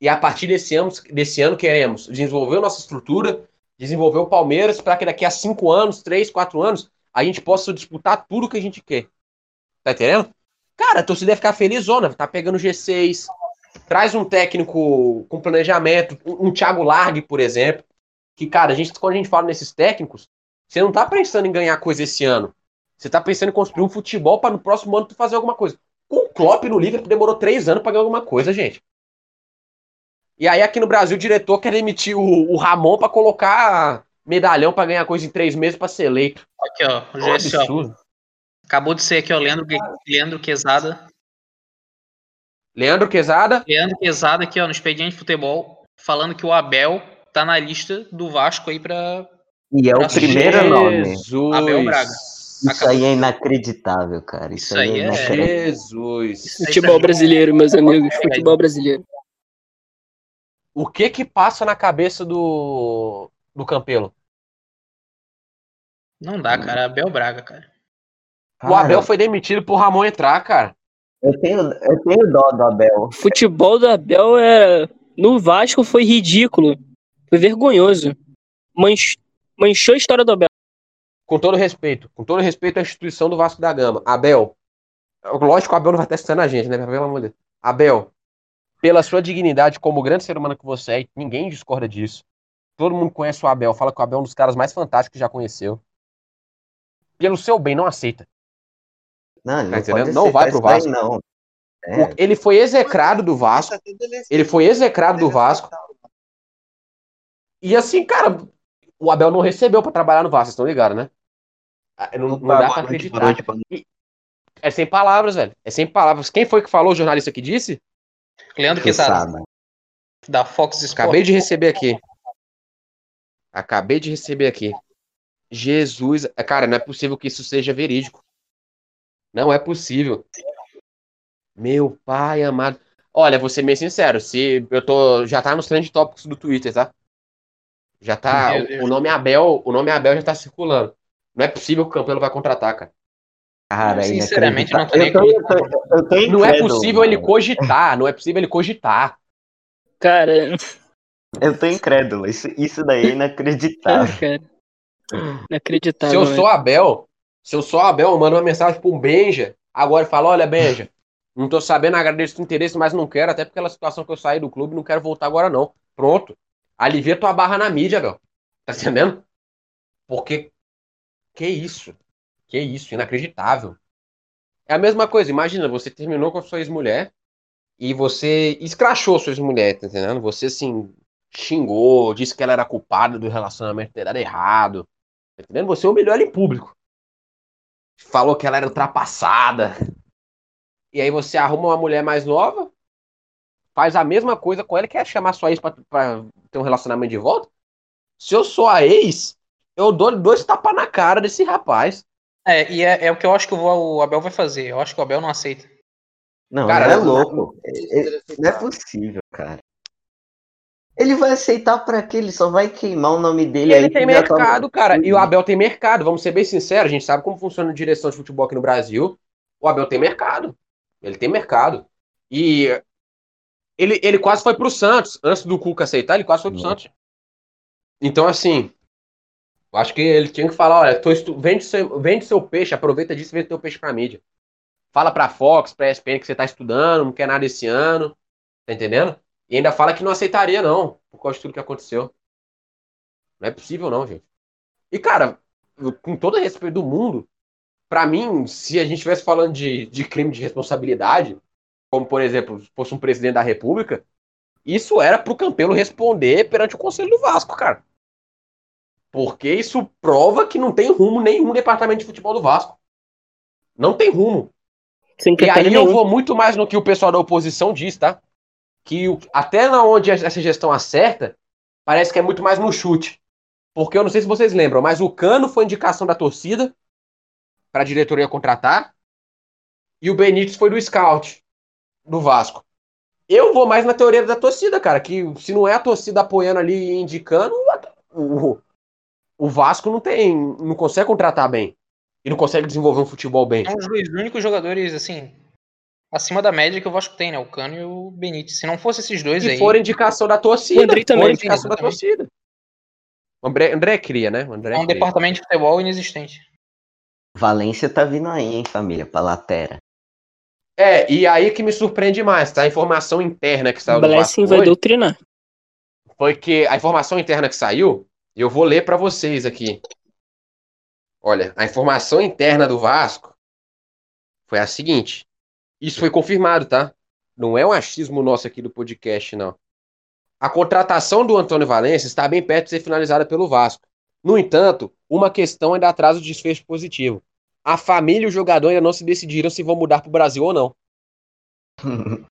e a partir desse ano, desse ano queremos desenvolver nossa estrutura, desenvolver o Palmeiras para que daqui a cinco anos, três, quatro anos, a gente possa disputar tudo que a gente quer. Tá entendendo? Cara, a torcida deve ficar felizona, tá pegando G6, traz um técnico com planejamento, um, um Thiago Largue, por exemplo, que, cara, a gente, quando a gente fala nesses técnicos, você não tá pensando em ganhar coisa esse ano. Você tá pensando em construir um futebol para no próximo ano tu fazer alguma coisa. Com o Klopp no Liverpool demorou três anos pra ganhar alguma coisa, gente. E aí aqui no Brasil o diretor quer demitir o, o Ramon pra colocar medalhão pra ganhar coisa em três meses pra ser eleito. Aqui, ó. É um ó, absurdo. acabou de ser aqui, ó. Leandro, Que- Leandro Quezada. Leandro Quezada, Leandro Quezada aqui, ó, no Expediente Futebol, falando que o Abel tá na lista do Vasco aí pra. E é o Pra primeiro nome. Jesus. Abel Braga. Isso aí é inacreditável, cara. Isso, Isso aí é é- inacreditável. Jesus. Futebol brasileiro, meus amigos. Futebol brasileiro. O que que passa na cabeça do do Campelo? Não dá, cara. Abel Braga, cara. o Cara, Abel foi demitido por Ramon entrar, cara. Eu tenho, eu tenho dó do Abel. Futebol do Abel é. No Vasco foi ridículo. Foi vergonhoso. Manch... Manchou a história do Abel. Com todo respeito, com todo respeito à instituição do Vasco da Gama. Abel, lógico que o Abel não vai estar assistindo a gente, né? Pelo amor de Deus. Abel, pela sua dignidade como grande ser humano que você é, e ninguém discorda disso. Todo mundo conhece o Abel, fala que o Abel é um dos caras mais fantásticos que já conheceu. Pelo seu bem, não aceita. Não, ele Tá não, Não vai pro Vasco. não. O- É, Ele foi execrado do Vasco. Ele foi execrado do Vasco. E assim, cara, o Abel não recebeu pra trabalhar no Vasco, vocês estão ligados, né? Ah, Não, não dá pra acreditar. É sem palavras, velho. É sem palavras. Quem foi que falou, o jornalista que disse? Leandro que Quezada, sabe. da Fox Sports. Acabei de receber aqui. Acabei de receber aqui. Jesus. Cara, não é possível que isso seja verídico. Não é possível. Meu pai amado. Olha, vou ser meio sincero. Se eu tô. Já tá nos trend topics do Twitter, tá? Já tá. O, o nome Abel. O nome Abel já tá circulando. Não é possível que o Campelo vai contratar, cara. Cara, é Sinceramente, não tô nem eu tô, eu tô, eu tô Não é possível ele mano. cogitar. Não é possível ele cogitar. Cara, Eu tô incrédulo. Isso, isso daí é ah, inacreditável. <laughs> cara. Se Inacreditável. eu né? sou Abel, se eu sou Abel, eu mando uma mensagem pro Benja, agora e falo, olha, Benja, não tô sabendo, agradeço o interesse, mas não quero, até pela situação que eu saí do clube, não quero voltar agora não. Pronto. Alivia tua barra na mídia, Abel. Tá entendendo? Porque Que isso? Que isso? Inacreditável. É a mesma coisa, imagina, você terminou com a sua ex-mulher e você escrachou sua ex-mulher, tá entendendo? Você, assim, xingou, disse que ela era culpada do relacionamento ter dado errado, tá entendendo? Você humilhou ela em público. Falou que ela era ultrapassada. E aí você arruma uma mulher mais nova, faz a mesma coisa com ela quer chamar sua ex pra, pra ter um relacionamento de volta? Se eu sou a ex, eu dou dois tapas na cara desse rapaz. É, e é, é o que eu acho que o, Abel vai fazer. Eu acho que o Abel não aceita. Não, Cara, ele é não- louco. Ele- não é possível, cara. Ele vai aceitar pra quê? Ele só vai queimar o nome dele E ele aí. tem tá- mercado, cara. E o Abel tem mercado. Vamos ser bem sinceros, a gente sabe como funciona a direção de futebol aqui no Brasil. O Abel tem mercado. Ele tem mercado. E ele, ele quase foi pro Santos. Antes do Cuca aceitar, ele quase foi pro Não. Santos. Então, assim, acho que ele tinha que falar, olha, tô estu... vende, seu, vende seu peixe, aproveita disso e vende seu peixe pra mídia. Fala pra Fox, pra ESPN que você tá estudando, não quer nada esse ano. Tá entendendo? E ainda fala que não aceitaria, não, por causa de tudo que aconteceu. Não é possível, não, gente. E, cara, com todo o respeito do mundo, pra mim, se a gente estivesse falando de, de crime de responsabilidade, como, por exemplo, se fosse um presidente da República, isso era pro Campelo responder perante o Conselho do Vasco, cara. Porque isso prova que não tem rumo nenhum departamento de futebol do Vasco. Não tem rumo. Sem E aí eu nenhum. vou muito mais no que o pessoal da oposição diz, tá? Que o- até na onde essa gestão acerta, parece que é muito mais no chute. Porque eu não sei se vocês lembram, mas o Cano foi indicação da torcida para a diretoria contratar e o Benítez foi do scout do Vasco. Eu vou mais na teoria da torcida, cara, que se não é a torcida apoiando ali e indicando, o, o Vasco não tem, não consegue contratar bem e não consegue desenvolver um futebol bem. São os dois únicos jogadores, assim, acima da média que o Vasco tem, né? O Cano e o Benítez. Se não fosse esses dois E aí. for indicação da torcida. O Andrei também, for indicação da torcida. O André, André cria, né? O André É um cria. departamento de futebol inexistente. Valência tá vindo aí, hein, família? Pra Latera. É, e aí que me surpreende mais, tá? A informação interna que saiu do Blessing Vasco vai hoje doutrinar. foi que a informação interna que saiu, eu vou ler pra vocês aqui. Olha, a informação interna do Vasco foi a seguinte. Isso foi confirmado, tá? Não é um achismo nosso aqui do podcast, não. A contratação do Antônio Valência está bem perto de ser finalizada pelo Vasco. No entanto, uma questão ainda atrasa o desfecho positivo. A família e o jogador ainda não se decidiram se vão mudar para o Brasil ou não. <laughs>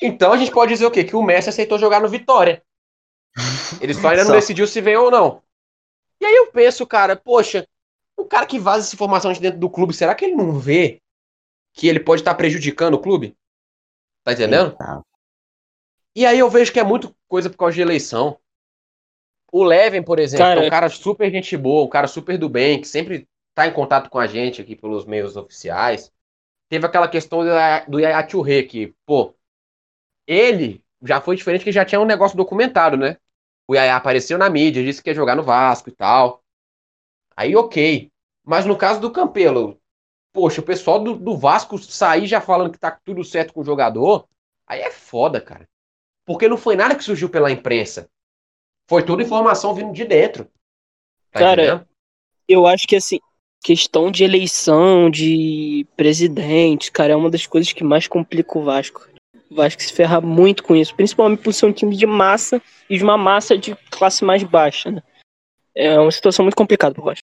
Então a gente pode dizer o quê? Que o Messi aceitou jogar no Vitória. Ele só ainda não decidiu se vem ou não. E aí eu penso, cara, poxa, o cara que vaza essa informação de dentro do clube, será que ele não vê que ele pode estar prejudicando o clube? Tá entendendo? Eita. E aí eu vejo que é muito coisa por causa de eleição. O Leven, por exemplo, Cara, é um cara super gente boa, um cara super do bem, que sempre tá em contato com a gente aqui pelos meios oficiais. Teve aquela questão do Yaya- que, pô, ele já foi diferente que já tinha um negócio documentado, né? O Yaya apareceu na mídia, disse que ia jogar no Vasco e tal. Aí, ok. Mas no caso do Campelo, poxa, o pessoal do, do Vasco sair já falando que tá tudo certo com o jogador, aí é foda, cara. Porque não foi nada que surgiu pela imprensa. Foi toda informação vindo de dentro. Tá Cara, entendendo? Eu acho que assim, questão de eleição, de presidente, cara, é uma das coisas que mais complica o Vasco. O Vasco se ferra muito com isso, principalmente por ser um time de massa e de uma massa de classe mais baixa, né? É uma situação muito complicada pro Vasco.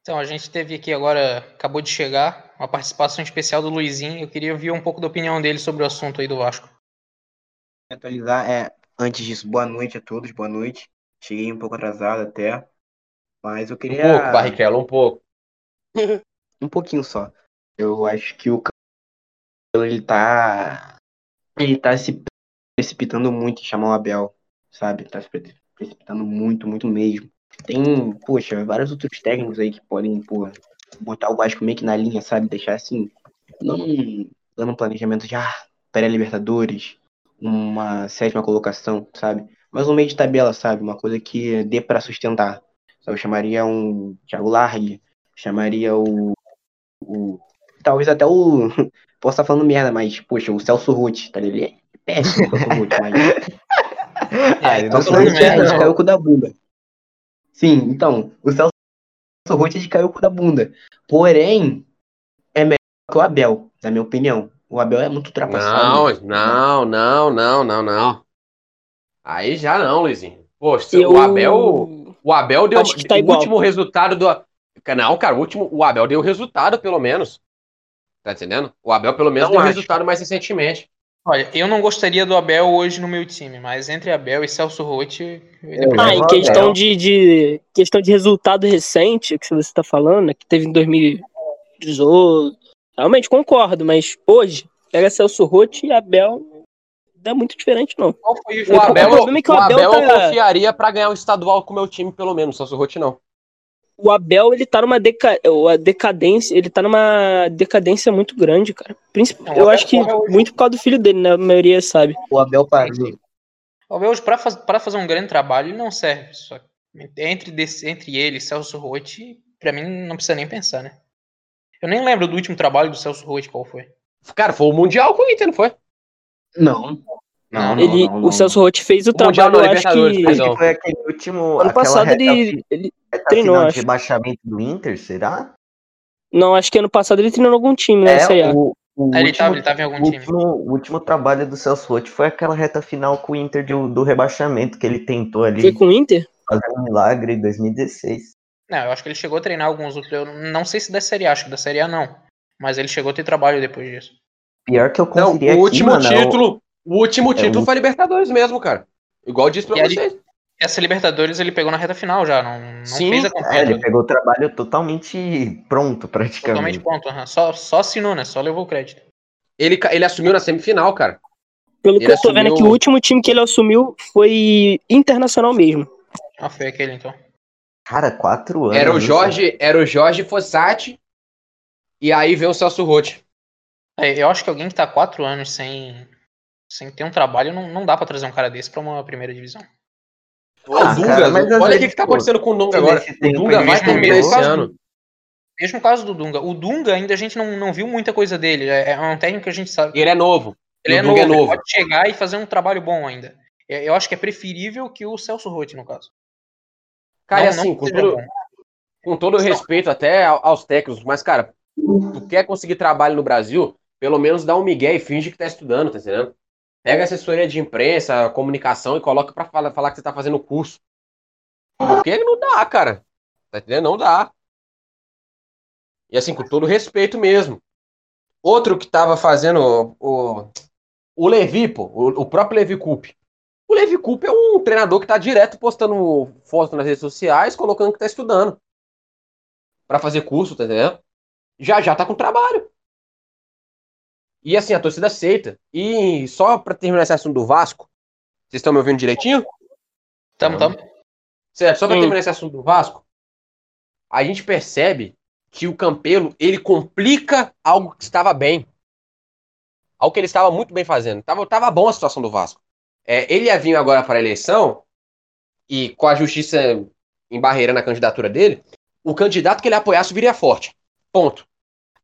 Então, a gente teve aqui agora, acabou de chegar, uma participação especial do Luizinho. Eu queria ouvir um pouco da opinião dele sobre o assunto aí do Vasco. atualizar. É, antes disso, boa noite a todos, boa noite. Cheguei um pouco atrasado até, mas eu Um queria pouco, Barrichello, um pouco. <laughs> um pouquinho só. Eu acho que o ele tá ele tá se precipitando muito em chamar o Abel, sabe? Tá se pre- precipitando muito, muito mesmo. Tem, poxa, vários outros técnicos aí que podem, pô, botar o Vasco meio que na linha, sabe? Deixar assim, não dando um planejamento de ah, pré-Libertadores, uma sétima colocação, sabe? Mas um meio de tabela, sabe? Uma coisa que dê pra sustentar. Eu chamaria um Thiago Largue, chamaria o, o- Talvez até o. <laughs> Posso estar falando merda, mas, poxa, o Celso Ruth, tá ligado? Ele é péssimo, o Celso Ruth, mas. <laughs> Ah, ele então não Celso merda, Ruth não. caiu com o da bunda. Sim, então, o Celso Roth de caiu da bunda. Porém, é melhor que o Abel, na minha opinião. O Abel é muito ultrapassado. Não, não, não, não, não, não. Aí já não, Luizinho. Poxa, Eu- o Abel. O Abel deu Acho que tá o igual. último resultado do. Não, cara, o último. O Abel deu resultado, pelo menos. Tá entendendo? O Abel, pelo menos, Não deu acho. resultado mais recentemente. Olha, eu não gostaria do Abel hoje no meu time, mas entre Abel e Celso eu Eu prefiro- Ah, em o questão de, de questão de resultado recente que você tá falando, que teve em 2018, realmente concordo, mas hoje pega Celso Roth e Abel não é muito diferente não. Qual foi O Abel, problema é que o o Abel Abel eu tá- confiaria pra ganhar o estadual com o meu time, pelo menos. Celso Roth não. O Abel ele tá numa deca... a decadência, ele tá numa decadência muito grande, cara. Princip... Não, o Eu acho que muito por causa do filho dele, né? A maioria sabe. O Abel parou. O Abel hoje, pra, faz- pra fazer um grande trabalho, ele não serve. Só entre, desse- entre ele e Celso Roth, pra mim, não precisa nem pensar, né? Eu nem lembro do último trabalho do Celso Roth, qual foi. Cara, foi o Mundial com o Inter, não foi? Não. Não, não, ele, não, o não. Celso Roth fez o, O trabalho, não, eu acho que. Acho que foi aquele último. ano passado reta ele, ele reta treinou, final de acho. rebaixamento do Inter, será? não, acho que ano passado ele treinou em algum time, né? É, o, o Ah, ele, último, tava, ele tava em algum o time. último, o último trabalho do Celso Roth foi aquela reta final com o Inter de- do rebaixamento que ele tentou ali Foi com o Inter? fazer um milagre em 2016. Não, eu acho que ele chegou a treinar alguns outros. Eu não sei se da Série A, acho que da Série A não. Mas ele chegou a ter trabalho depois disso. Pior que eu Não, conferi o aqui, último mano, é o- título. O último é título o- foi a Libertadores mesmo, cara. Igual eu disse pra E ali- vocês. Essa Libertadores ele pegou na reta final já, não, não Sim, fez a É, ele toda. pegou o trabalho totalmente pronto, Totalmente praticamente. ponto. aham. Só, só assinou, né? Só levou o crédito. Ele, ele assumiu na semifinal, cara. Pelo que Ele eu tô vendo aqui, o último time que ele assumiu foi internacional mesmo. Ah, foi aquele então. Cara, quatro anos. Era o isso. Jorge, era o Jorge Fossati. E aí veio o Celso Roth. É, eu acho que alguém que tá quatro anos sem, sem ter um trabalho, não, não dá pra trazer um cara desse pra uma primeira divisão. Ah, o Dunga, cara, olha o que, que tá acontecendo com o Dunga agora. O Dunga vai terminar esse ano. Mesmo caso do Dunga. O Dunga ainda a gente não, não viu muita coisa dele. É, é um técnico que a gente sabe. Ele é novo. Ele é o novo, é ele novo. pode chegar e fazer um trabalho bom ainda. É, Eu acho que é preferível que o Celso Roth, no caso. Cara, Não- assim, não com todo, com todo respeito até ao- aos técnicos, mas, cara, tu quer conseguir trabalho no Brasil, pelo menos dá um migué e finge que tá estudando, tá entendendo? Pega assessoria de imprensa, comunicação e coloca pra falar, falar que você tá fazendo curso. Porque não dá, cara. Tá entendendo? Não dá. E assim, com todo respeito mesmo. Outro que tava fazendo o, o Levi, pô, o, o próprio Levi Coupe. O Levi Coupe é um treinador que tá direto postando foto nas redes sociais, colocando que tá estudando. Pra fazer curso, tá entendendo? Já já tá com trabalho. E assim, a torcida aceita. E só pra terminar esse assunto do Vasco, vocês estão me ouvindo direitinho? Tamo, tamo. Certo, só pra Sim. terminar esse assunto do Vasco, a gente percebe que o Campelo, ele complica algo que estava bem. Algo que ele estava muito bem fazendo. Tava, tava bom a situação do Vasco. É, ele ia vir agora para a eleição, e com a justiça em barreira na candidatura dele, o candidato que ele apoiasse viria forte. Ponto.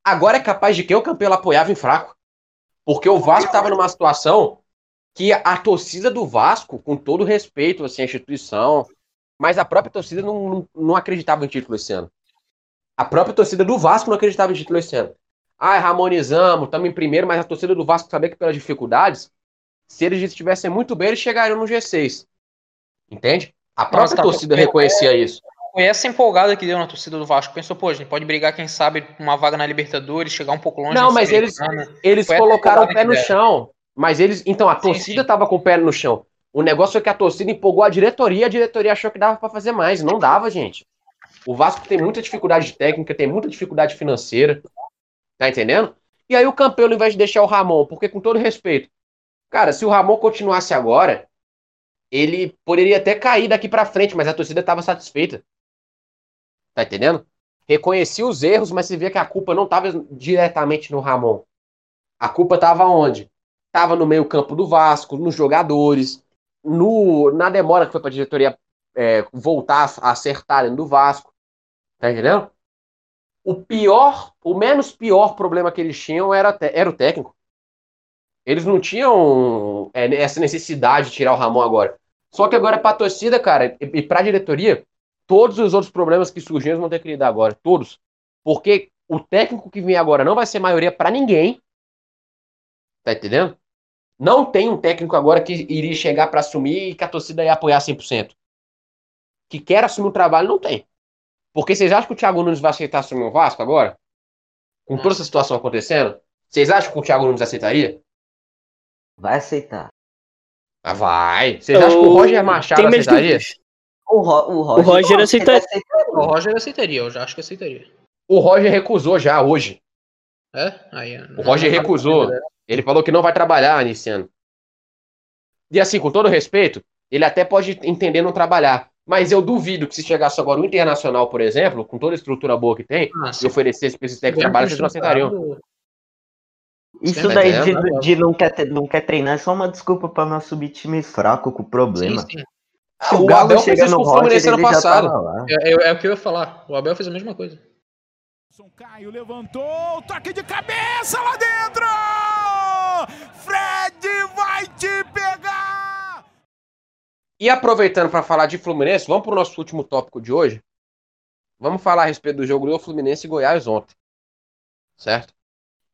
Agora é capaz de que o Campelo apoiava em fraco. Porque o Vasco estava numa situação que a torcida do Vasco, com todo respeito assim, à instituição, mas a própria torcida não, não, não acreditava em título esse ano. A própria torcida do Vasco não acreditava em título esse ano. Ah, harmonizamos, estamos em primeiro, mas a torcida do Vasco sabia que pelas dificuldades, se eles estivessem muito bem, eles chegariam no G6. Entende? A própria tá, torcida é- reconhecia isso. Foi essa empolgada que deu na torcida do Vasco. Pensou, pô, a gente pode brigar, quem sabe, uma vaga na Libertadores, chegar um pouco longe. Não, mas eles, eles Foi colocaram o pé no deram. chão. Mas eles. Então, a Sim, torcida sim. tava com o pé no chão. O negócio foi que a torcida empolgou a diretoria a diretoria achou que dava pra fazer mais. Não dava, gente. O Vasco tem muita dificuldade técnica, tem muita dificuldade financeira. Tá entendendo? E aí o Campelo, ao invés de deixar o Ramon, porque com todo respeito, cara, se o Ramon continuasse agora, ele poderia até cair daqui pra frente, mas a torcida tava satisfeita. Tá entendendo? Reconhecia os erros, mas se via que a culpa não tava diretamente no Ramon. A culpa tava onde? Tava no meio-campo do Vasco, nos jogadores, no, na demora que foi pra diretoria é, voltar a acertar do Vasco. Tá entendendo? O pior, o menos pior problema que eles tinham era, era o técnico. Eles não tinham é, essa necessidade de tirar o Ramon agora. Só que agora pra torcida, cara, e, e pra diretoria, todos os outros problemas que surgiram vão ter que lidar agora. Todos. Porque o técnico que vem agora não vai ser maioria para ninguém. Tá entendendo? Não tem um técnico agora que iria chegar para assumir e que a torcida ia apoiar 100%. Que quer assumir o trabalho, não tem. Porque vocês acham que o Thiago Nunes vai aceitar assumir o Vasco agora? Com toda essa situação acontecendo? Vocês acham que o Thiago Nunes aceitaria? Vai aceitar. Ah, vai. Vocês acham que o Roger Machado aceitaria? dúvidas. O, Ro- o Roger, O Roger não, aceita- ele aceitaria. O Roger aceitaria, eu já acho que aceitaria. O Roger recusou já hoje. É? Aí, O Roger recusou. Ele falou que não vai trabalhar nesse ano. E assim, com todo respeito, ele até pode entender não trabalhar. Mas eu duvido que se chegasse agora o Internacional, por exemplo, com toda a estrutura boa que tem, Ah, e oferecesse para esse técnico de trabalho, vocês não aceitariam. Isso Sim, daí de, de não, quer, ter- não quer treinar é só uma desculpa pra não subir time fraco com Sim, problema. sim. Se o o Galo Abel fez isso com o Fluminense ano passado. É, é- é o que eu ia falar. O Abel fez a mesma coisa. Caio levantou, toque de cabeça lá dentro! Fred vai te pegar! E aproveitando para falar de Fluminense, vamos para o nosso último tópico de hoje. Vamos falar a respeito do jogo do Fluminense e Goiás ontem. Certo?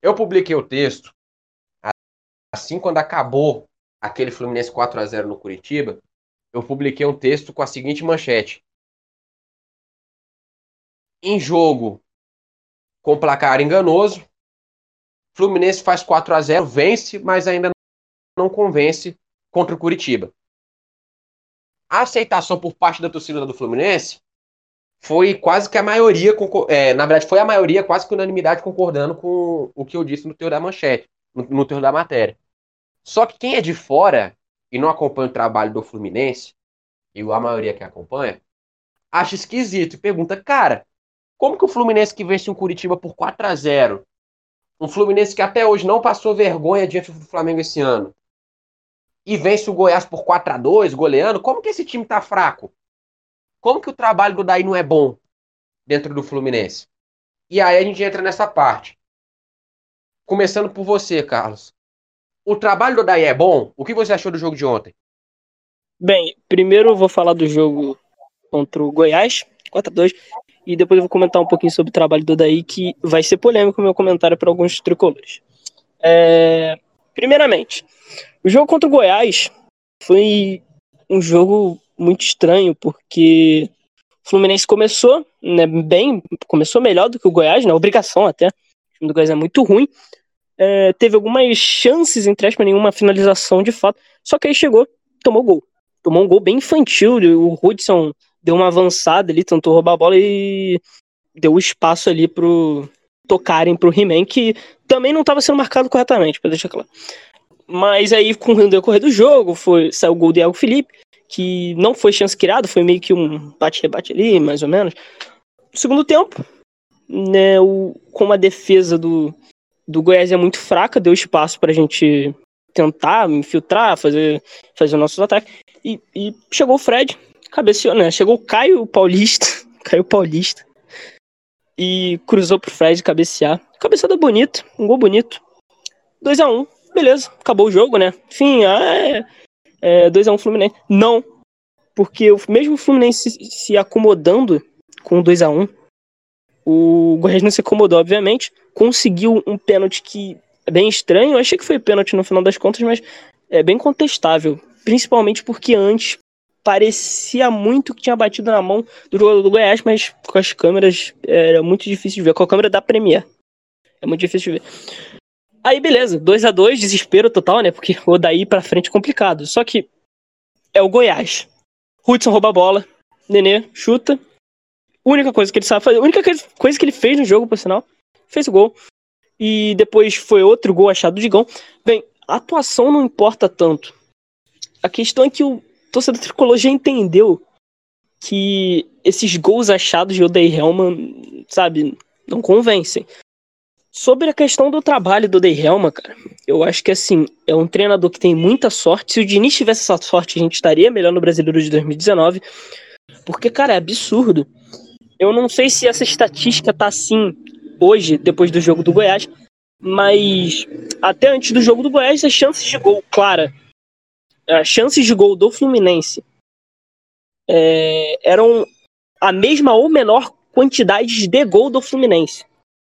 Eu publiquei o texto assim quando acabou aquele Fluminense 4 a 0 no Curitiba. Eu publiquei um texto com a seguinte manchete: Em jogo com placar enganoso, Fluminense faz 4 a 0, vence, mas ainda não convence contra o Curitiba a aceitação por parte da torcida do Fluminense foi quase que a maioria, é, na verdade, foi a maioria, quase que unanimidade, concordando com o que eu disse no teor da manchete, no, no teor da matéria. Só que quem é de fora e não acompanha o trabalho do Fluminense, e a maioria que acompanha, acha esquisito e pergunta, cara, como que o Fluminense que vence um Curitiba por 4 a 0 um Fluminense que até hoje não passou vergonha diante do Flamengo esse ano, e vence o Goiás por 4 a 2 goleando, como que esse time tá fraco? Como que o trabalho do Daí não é bom dentro do Fluminense? E aí a gente entra nessa parte. Começando por você, Carlos. O trabalho do Daí é bom? O que você achou do jogo de ontem? Bem, primeiro eu vou falar do jogo contra o Goiás, 4x2, e depois eu vou comentar um pouquinho sobre o trabalho do Daí, que vai ser polêmico o meu comentário para alguns tricolores. É, Primeiramente, o jogo contra o Goiás foi um jogo muito estranho, porque o Fluminense começou né, bem, começou melhor do que o Goiás, na obrigação até. O time do Goiás é muito ruim. É, teve algumas chances, entre aspas, nenhuma finalização de fato. Só que aí chegou, tomou gol. Tomou um gol bem infantil. O Hudson deu uma avançada ali, tentou roubar a bola e deu espaço ali pro tocarem pro He-Man, que também não estava sendo marcado corretamente, para deixar claro. Mas aí, com o decorrer do jogo, foi, saiu o gol do Iago Felipe, que não foi chance criada, foi meio que um bate-rebate ali, mais ou menos. No segundo tempo, né, o, como a defesa do, do Goiás é muito fraca, deu espaço pra gente tentar infiltrar, fazer, fazer os nossos ataques. E, e chegou o Fred, cabeceou, né? Chegou o Caio Paulista, <laughs> Caio Paulista, e cruzou pro Fred cabecear. Cabeçada bonita, um gol bonito. 2 a 1 beleza, acabou o jogo, né? Enfim, é, é 2x1 Fluminense. Não, porque o mesmo Fluminense se, se acomodando com 2x1, o Goiás não se acomodou, obviamente, conseguiu um pênalti que é bem estranho, eu achei que foi pênalti no final das contas, mas é bem contestável, principalmente porque antes parecia muito que tinha batido na mão do jogador do Goiás, mas com as câmeras era muito difícil de ver, com a câmera da Premier. É muito difícil de ver. Aí, beleza, 2 a 2 desespero total, né? Porque o daí pra frente é complicado. Só que é o Goiás. Hudson rouba a bola, Nenê chuta. Única coisa que ele sabe fazer, a única coisa que ele fez no jogo, por sinal, fez o gol. E depois foi outro gol achado do Digão. Bem, a atuação não importa tanto. A questão é que o torcedor tricolor já entendeu que esses gols achados de Odei Helman, sabe, não convencem. Sobre a questão do trabalho do Odei Helman, cara, eu acho que assim, é um treinador que tem muita sorte. Se o Diniz tivesse essa sorte, a gente estaria melhor no Brasileiro de 2019. Porque, cara, é absurdo. Eu não sei se essa estatística tá assim hoje, depois do jogo do Goiás, mas até antes do jogo do Goiás, as chances de gol, clara, as chances de gol do Fluminense é, eram a mesma ou menor quantidade de gol do Fluminense.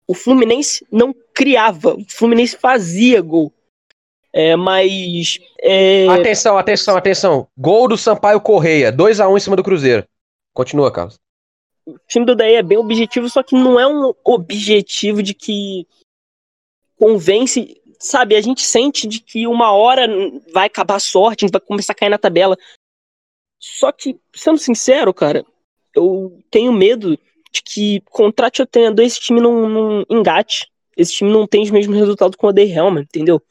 O Fluminense não criava, o Fluminense fazia gol. É, mas. É... Atenção, atenção, atenção. Gol do Sampaio Correia, 2 a 1 em cima do Cruzeiro. Continua, Carlos. O time do Daí é bem objetivo, só que não é um objetivo de que convence. Sabe, a gente sente de que uma hora vai acabar a sorte, a gente vai começar a cair na tabela. Só que, sendo sincero, cara, eu tenho medo de que contrate o treinador esse time não, não engate. Esse time não tem os mesmos resultados com o Day Helman, entendeu?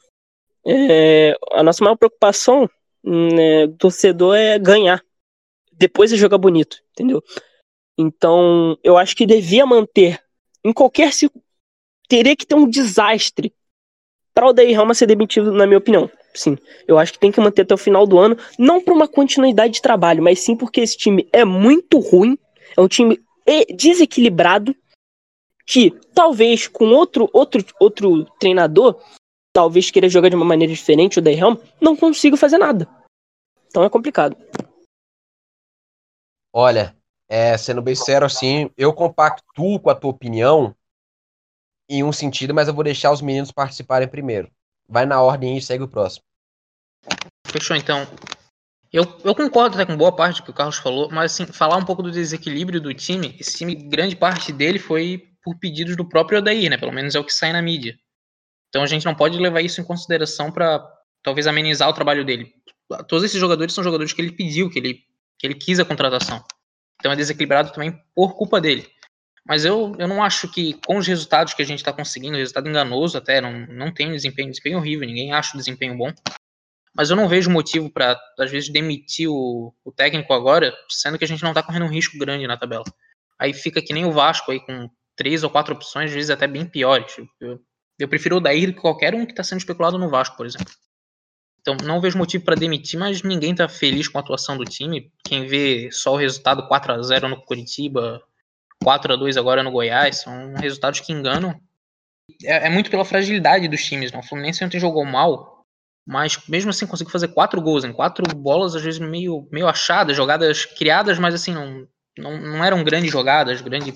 É, a nossa maior preocupação né, do torcedor é ganhar. Depois é jogar bonito, entendeu? Então, eu acho que devia manter, em qualquer teria que ter um desastre para o Day Helman ser demitido, na minha opinião. Sim, eu acho que tem que manter até o final do ano, não por uma continuidade de trabalho, mas sim porque esse time é muito ruim, é um time desequilibrado, que talvez com outro outro outro treinador, talvez queira jogar de uma maneira diferente o Helm, não consiga fazer nada. Então é complicado. Olha, é, sendo bem sério assim, eu compactuo com a tua opinião em um sentido, mas eu vou deixar os meninos participarem primeiro. Vai na ordem e segue o próximo. Fechou então. Eu, eu concordo até com boa parte do que o Carlos falou, mas assim, falar um pouco do desequilíbrio do time, esse time, grande parte dele foi por pedidos do próprio Odair, né? Pelo menos é o que sai na mídia. Então a gente não pode levar isso em consideração para talvez amenizar o trabalho dele. Todos esses jogadores são jogadores que ele pediu, que ele, que ele quis a contratação. Então é desequilibrado também por culpa dele. Mas eu, eu não acho que com os resultados que a gente está conseguindo, resultado enganoso até, não, não tem desempenho, desempenho horrível, ninguém acha o desempenho bom. Mas eu não vejo motivo para, às vezes, demitir o, o, técnico agora, sendo que a gente não está correndo um risco grande na tabela. Aí fica que nem o Vasco aí com três ou quatro opções, às vezes até bem piores. Eu, eu prefiro o Daír que qualquer um que está sendo especulado no Vasco, por exemplo. Então não vejo motivo para demitir, mas ninguém está feliz com a atuação do time. Quem vê só o resultado 4 a 0 no Curitiba, 4 a 2 agora no Goiás, são resultados que enganam. É, é muito pela fragilidade dos times. Não? O Fluminense ontem jogou mal, mas mesmo assim conseguiu fazer quatro gols em quatro bolas, às vezes meio, meio achadas, jogadas criadas, mas assim, não, não, não eram grandes jogadas, grande,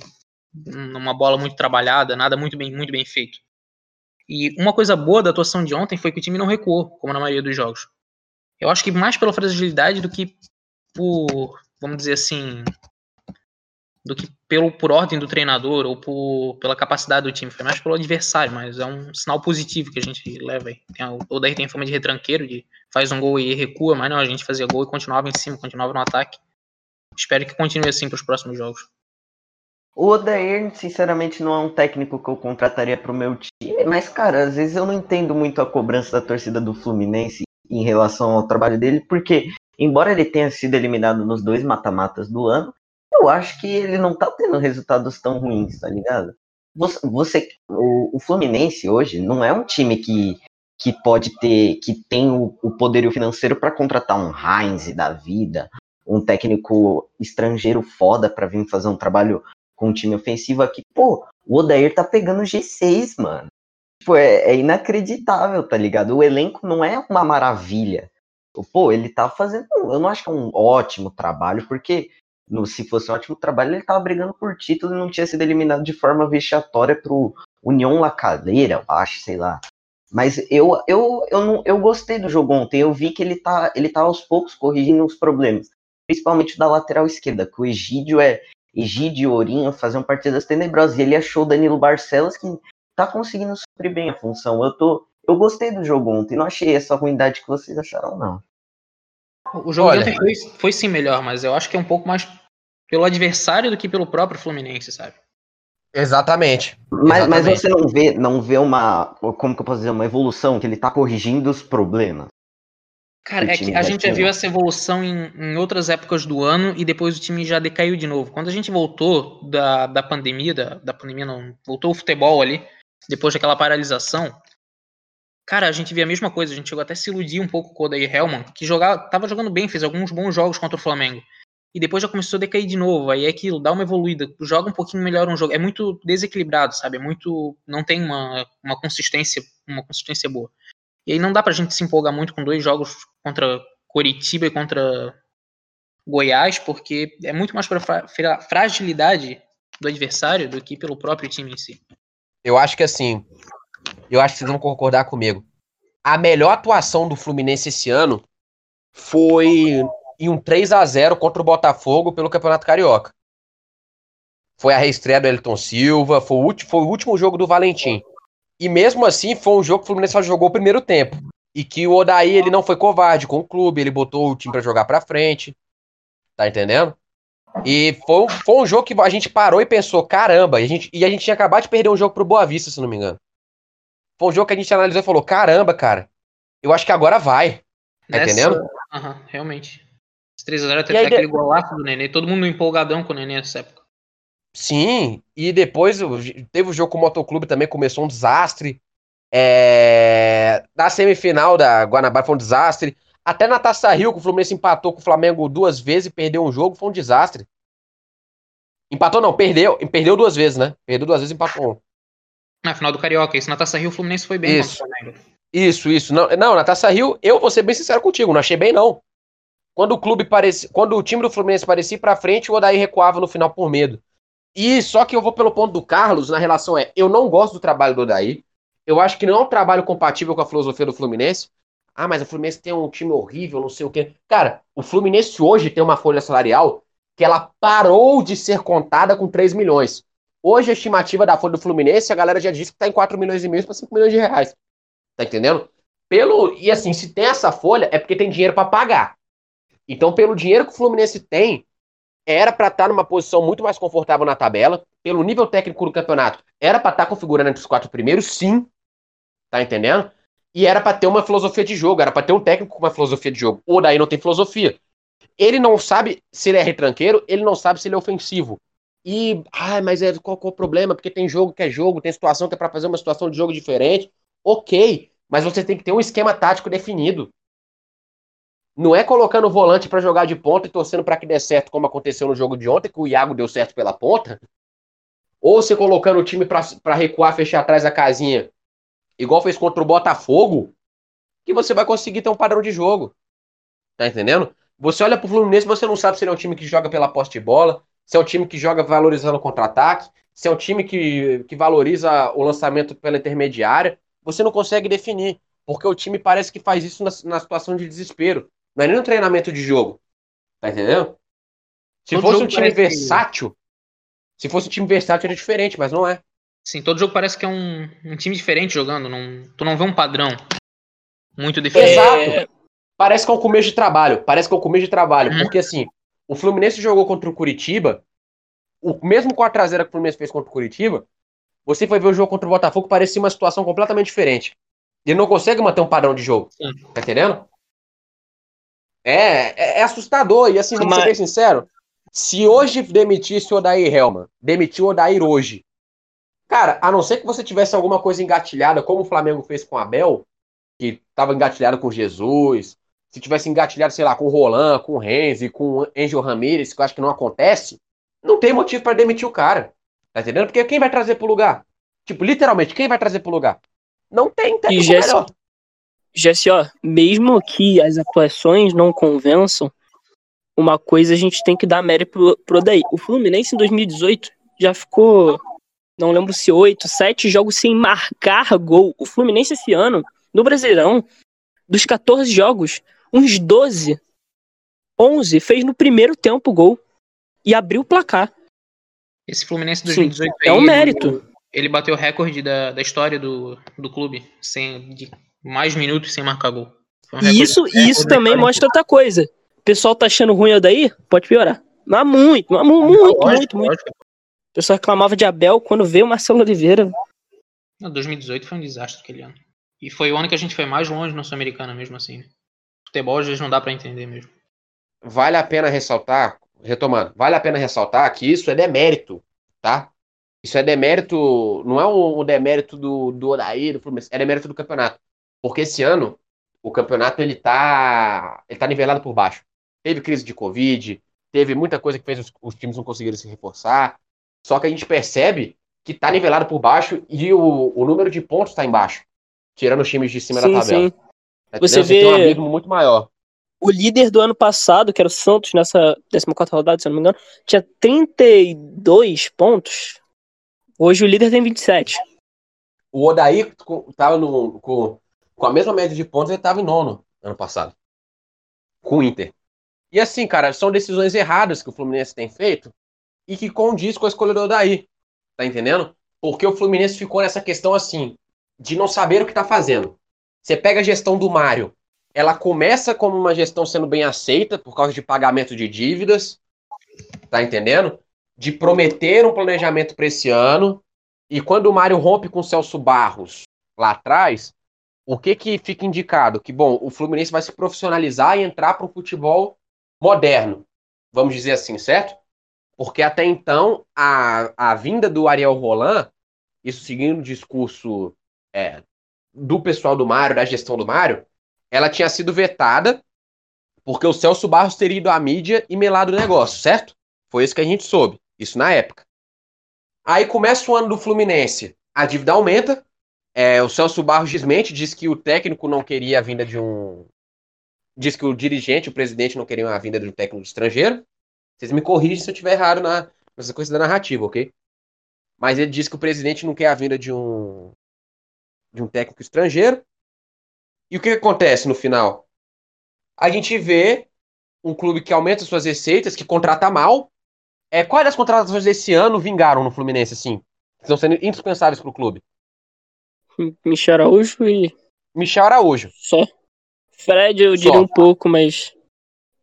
uma bola muito trabalhada, nada muito bem, muito bem feito. E uma coisa boa da atuação de ontem foi que o time não recuou, como na maioria dos jogos. Eu acho que mais pela fragilidade do que por, vamos dizer assim, do que pelo, por ordem do treinador ou por, pela capacidade do time. Foi mais pelo adversário, mas é um sinal positivo que a gente leva aí. Tem, o Odair tem fama de retranqueiro, de faz um gol e recua, mas não, a gente fazia gol e continuava em cima, continuava no ataque. Espero que continue assim para os próximos jogos. O Odair, sinceramente, não é um técnico que eu contrataria para o meu time, mas, cara, às vezes eu não entendo muito a cobrança da torcida do Fluminense em relação ao trabalho dele, porque, embora ele tenha sido eliminado nos dois mata-matas do ano, eu acho que ele não tá tendo resultados tão ruins, tá ligado? Você, você o, o, Fluminense hoje não é um time que, que pode ter, que tem o, o poderio financeiro para contratar um Heinz da vida, um técnico estrangeiro foda para vir fazer um trabalho com um time ofensivo aqui. Pô, o Odair tá pegando G6, mano. Tipo, é, é inacreditável, tá ligado? O elenco não é uma maravilha. Pô, ele tá fazendo. Eu não acho que é um ótimo trabalho, porque no, se fosse um ótimo trabalho, ele estava brigando por título e não tinha sido eliminado de forma vexatória pro União La Calera, eu acho, sei lá. Mas eu, eu, eu, não, eu gostei do jogo ontem, eu vi que ele tá, ele tá aos poucos corrigindo os problemas, principalmente da lateral esquerda, que o Egídio é Egídio e Ourinho faziam partidas tenebrosas, e ele achou o Danilo Barcelos que tá conseguindo suprir bem a função. Eu tô, eu gostei do jogo ontem, não achei essa ruindade que vocês acharam, não. O jogo Olha, ontem foi, foi sim melhor, mas eu acho que é um pouco mais pelo adversário do que pelo próprio Fluminense, sabe? Exatamente. Mas, Exatamente. mas você não vê, não vê uma, como que eu posso dizer, uma evolução, que ele tá corrigindo os problemas. Cara, é que a gente já viu essa evolução em, em, outras épocas do ano e depois o time já decaiu de novo. Quando a gente voltou da, da pandemia, da, da pandemia não, voltou o futebol ali, depois daquela paralisação, Cara, a gente via a mesma coisa, a gente chegou até a se iludir um pouco com o Odair Hellman, que jogava, tava jogando bem, fez alguns bons jogos contra o Flamengo. E depois já começou a decair de novo. Aí é aquilo, dá uma evoluída, joga um pouquinho melhor um jogo. É muito desequilibrado, sabe? É muito. Não tem uma, uma consistência, uma consistência boa. E aí não dá pra gente se empolgar muito com dois jogos contra Coritiba e contra Goiás, porque é muito mais para fragilidade do adversário do que pelo próprio time em si. Eu acho que assim, eu acho que vocês vão concordar comigo. A melhor atuação do Fluminense esse ano foi em um 3 a 0 contra o Botafogo pelo Campeonato Carioca. Foi a reestreia do Elton Silva, foi o, foi o último jogo do Valentim. E mesmo assim, foi um jogo que o Fluminense só jogou o primeiro tempo. E que o Odaí, ele não foi covarde com o clube, ele botou o time para jogar pra frente. Tá entendendo? E foi, foi um jogo que a gente parou e pensou, caramba, e a, gente, e a gente tinha acabado de perder um jogo pro Boa Vista, se não me engano. Foi um jogo que a gente analisou e falou, caramba, cara, eu acho que agora vai. Tá Nessa... entendendo? Aham, uhum, realmente. Esse 3x0 até aí, aquele golaço do Nenê, todo mundo empolgadão com o Nenê nessa época. Sim, e depois teve o jogo com o Motoclube também, começou um desastre. É... Na semifinal da Guanabara foi um desastre. Até na Taça Rio, que o Fluminense empatou com o Flamengo duas vezes e perdeu um jogo, foi um desastre. Empatou não, perdeu. Perdeu duas vezes, né? Perdeu duas vezes e empatou um. Na final do Carioca, isso na Taça Rio o Fluminense foi bem isso. Isso, isso. Não, não, na Taça Rio, eu vou ser bem sincero contigo, não achei bem não. Quando o clube parecia, quando o time do Fluminense parecia pra frente, o Odair recuava no final por medo. E só que eu vou pelo ponto do Carlos, na relação é, eu não gosto do trabalho do Odair. Eu acho que não é um trabalho compatível com a filosofia do Fluminense. Ah, mas o Fluminense tem um time horrível, não sei o quê. Cara, o Fluminense hoje tem uma folha salarial que ela parou de ser contada com 3 milhões. Hoje a estimativa da folha do Fluminense, a galera já disse que tá em 4 milhões e meio para 5 milhões de reais. Tá entendendo? Pelo e assim, se tem essa folha é porque tem dinheiro para pagar. Então, pelo dinheiro que o Fluminense tem, era para estar tá numa posição muito mais confortável na tabela. Pelo nível técnico do campeonato, era para estar tá configurando entre os quatro primeiros, sim. Tá entendendo? E era para ter uma filosofia de jogo, era para ter um técnico com uma filosofia de jogo. O daí não tem filosofia. Ele não sabe se ele é retranqueiro, ele não sabe se ele é ofensivo. E, ai, mas é, qual, qual o problema? Porque tem jogo que é jogo, tem situação que é para fazer uma situação de jogo diferente. Ok, mas você tem que ter um esquema tático definido. Não é colocando o volante para jogar de ponta e torcendo para que dê certo, como aconteceu no jogo de ontem, que o Iago deu certo pela ponta. Ou você colocando o time para recuar, fechar atrás da casinha, igual fez contra o Botafogo, que você vai conseguir ter um padrão de jogo. Tá entendendo? Você olha pro Fluminense, você não sabe se ele é um time que joga pela posse de bola, se é um time que joga valorizando o contra-ataque, se é um time que, que valoriza o lançamento pela intermediária. Você não consegue definir, porque o time parece que faz isso na, na situação de desespero. Não é nem no treinamento de jogo. Tá entendendo? Se todo fosse um time versátil, que... se fosse um time versátil era diferente, mas não é. Sim, todo jogo parece que é um, um time diferente jogando. Não, tu não vê um padrão muito diferente. Exato. Parece que é um começo de trabalho. Parece que é um começo de trabalho. Uhum. Porque assim, o Fluminense jogou contra o Curitiba. O mesmo 4x0 que o Fluminense fez contra o Curitiba, você foi ver o jogo contra o Botafogo, parecia uma situação completamente diferente. Ele não consegue manter um padrão de jogo. Sim. Tá entendendo? É, é, é assustador. E assim, vamos Mas... ser bem sincero, se hoje demitisse o Odair Helman, demitiu o Odair hoje, cara, a não ser que você tivesse alguma coisa engatilhada, como o Flamengo fez com o Abel, que estava engatilhado com Jesus, se tivesse engatilhado, sei lá, com o Roland, com o Renzi, com o Angel Ramirez, que eu acho que não acontece, não tem motivo para demitir o cara. Tá entendendo? Porque quem vai trazer pro lugar? Tipo, literalmente, quem vai trazer pro lugar? Não tem técnico melhor. Jesse, ó, mesmo que as atuações não convençam, uma coisa a gente tem que dar mérito pro, pro daí. O Fluminense em 2018 já ficou, não lembro se oito, sete jogos sem marcar gol. O Fluminense esse ano, no Brasileirão, dos 14 jogos, uns 12, 11 fez no primeiro tempo gol e abriu o placar. Esse Fluminense 2018 Sim, é um mérito. Ele, ele bateu o recorde da, da história do, do clube, sem, de mais minutos sem marcar gol. Um e isso, isso também mostra outra coisa. O pessoal tá achando ruim daí? Pode piorar. Mas muito, mas muito, muito, lógico, muito, muito. O pessoal reclamava de Abel quando veio o Marcelo Oliveira. Não, 2018 foi um desastre aquele ano. E foi o ano que a gente foi mais longe no Sul-Americana mesmo assim. Né? Futebol às vezes não dá para entender mesmo. Vale a pena ressaltar, retomando, vale a pena ressaltar que isso é demérito, tá? Isso é demérito, não é um demérito do, do Odair, do Fluminense, é demérito do campeonato. Porque esse ano o campeonato ele tá, ele tá nivelado por baixo. Teve crise de Covid, teve muita coisa que fez os, os times não conseguirem se reforçar. Só que a gente percebe que tá nivelado por baixo e o, o número de pontos está embaixo. Tirando os times de cima sim, da tabela. Sim. Tá Você vê tem um abismo muito maior. o líder do ano passado, que era o Santos, nessa 14 rodada, se eu não me engano, tinha 32 pontos. Hoje o líder tem 27. O Odaí tava no, com, com a mesma média de pontos, ele tava em nono ano passado. Com o Inter. E assim, cara, são decisões erradas que o Fluminense tem feito e que condiz com a escolha do Odaí. Tá entendendo? Porque o Fluminense ficou nessa questão assim, de não saber o que tá fazendo. Você pega a gestão do Mário, ela começa como uma gestão sendo bem aceita por causa de pagamento de dívidas, tá entendendo? De prometer um planejamento para esse ano. E quando o Mário rompe com o Celso Barros lá atrás, o que que fica indicado? Que, bom, o Fluminense vai se profissionalizar e entrar para um futebol moderno, vamos dizer assim, certo? Porque até então, a, a vinda do Ariel Roland, isso seguindo o discurso é, do pessoal do Mário, da gestão do Mário, ela tinha sido vetada porque o Celso Barros teria ido à mídia e melado o negócio, certo? Foi isso que a gente soube, isso na época. Aí começa o ano do Fluminense, a dívida aumenta, é, o Celso Barros desmente, diz que o técnico não queria a vinda de um. Diz que o dirigente, o presidente, não queriam a vinda de um técnico estrangeiro. Vocês me corrigem se eu estiver errado na, nessa coisa da narrativa, ok? Mas ele diz que o presidente não quer a vinda de um de um técnico estrangeiro. E o que, que acontece no final? A gente vê um clube que aumenta suas receitas, que contrata mal. É, quais das contratações desse ano vingaram no Fluminense, assim? Estão sendo indispensáveis para o clube? Michel Araújo e. Michel Araújo. Só. Fred, eu diria Só. um pouco, mas.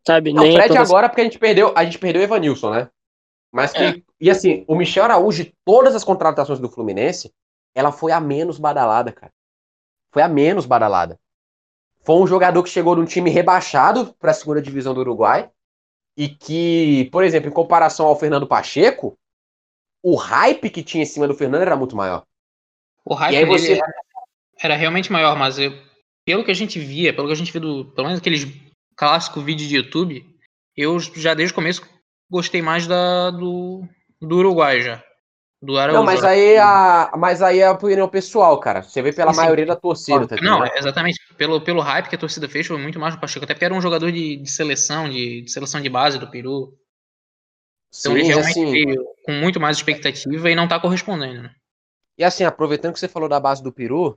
Sabe, Não, nem. Fred toda- agora porque a gente perdeu, a gente perdeu o Evanilson, né? Mas que, É. e assim, o Michel Araújo, de todas as contratações do Fluminense, ela foi a menos badalada, cara. Foi a menos badalada. Foi um jogador que chegou de um time rebaixado para a segunda divisão do Uruguai e que, por exemplo, em comparação ao Fernando Pacheco, o hype que tinha em cima do Fernando era muito maior. O hype você- era, era realmente maior, mas eu- pelo que a gente via, pelo que a gente viu, do, pelo menos aqueles clássicos vídeos de YouTube, eu já desde o começo gostei mais da, do, do Uruguai já. Do Araújo. Não, mas aí, a, mas aí é a opinião pessoal, cara. Você vê pela Sim, sim. maioria da torcida, tá Não, exatamente. Pelo, pelo hype que a torcida fez, foi muito mais o Pacheco. Até porque era um jogador de, de seleção, de, de seleção de base do Peru. Então ele Sim, realmente assim, veio com muito mais expectativa e não tá correspondendo, né? E assim, aproveitando que você falou da base do Peru,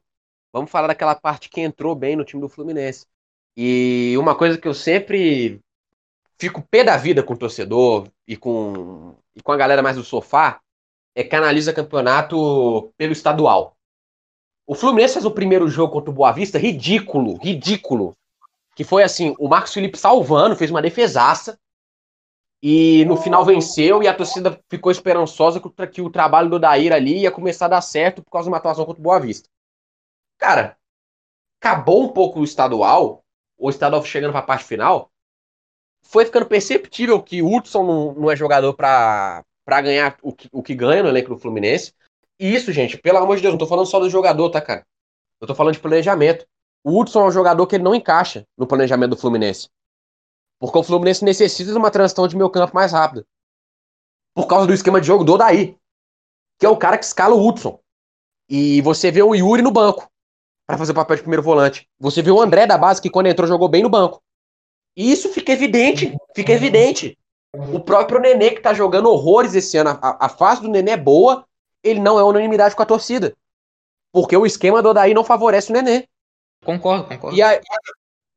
vamos falar daquela parte que entrou bem no time do Fluminense. E uma coisa que eu sempre fico pé da vida com o torcedor e com, e com a galera mais do sofá é que analisa campeonato pelo estadual. O Fluminense fez o primeiro jogo contra o Boa Vista ridículo, ridículo. Que foi assim, o Marcos Felipe salvando, fez uma defesaça. E no final venceu e a torcida ficou esperançosa que o, trabalho do Daír ali ia começar a dar certo por causa de uma atuação contra o Boa Vista. Cara, acabou um pouco o estadual, o estadual chegando para a parte final, foi ficando perceptível que o Hudson não, não é jogador para ganhar o que, o que ganha no elenco do Fluminense. E isso, gente, pelo amor de Deus, não tô falando só do jogador, tá, cara? Eu tô falando de planejamento. O Hudson é um jogador que ele não encaixa no planejamento do Fluminense. Porque o Fluminense necessita de uma transição de meio campo mais rápida. Por causa do esquema de jogo do Daí. Que é o cara que escala o Hudson. E você vê o Yuri no banco. para fazer o papel de primeiro volante. Você vê o André da base que quando entrou jogou bem no banco. E isso fica evidente. Fica evidente. O próprio Nenê que tá jogando horrores esse ano. A, a fase do Nenê é boa. Ele não é unanimidade com a torcida. Porque o esquema do Odaí não favorece o Nenê. Concordo, concordo. E aí,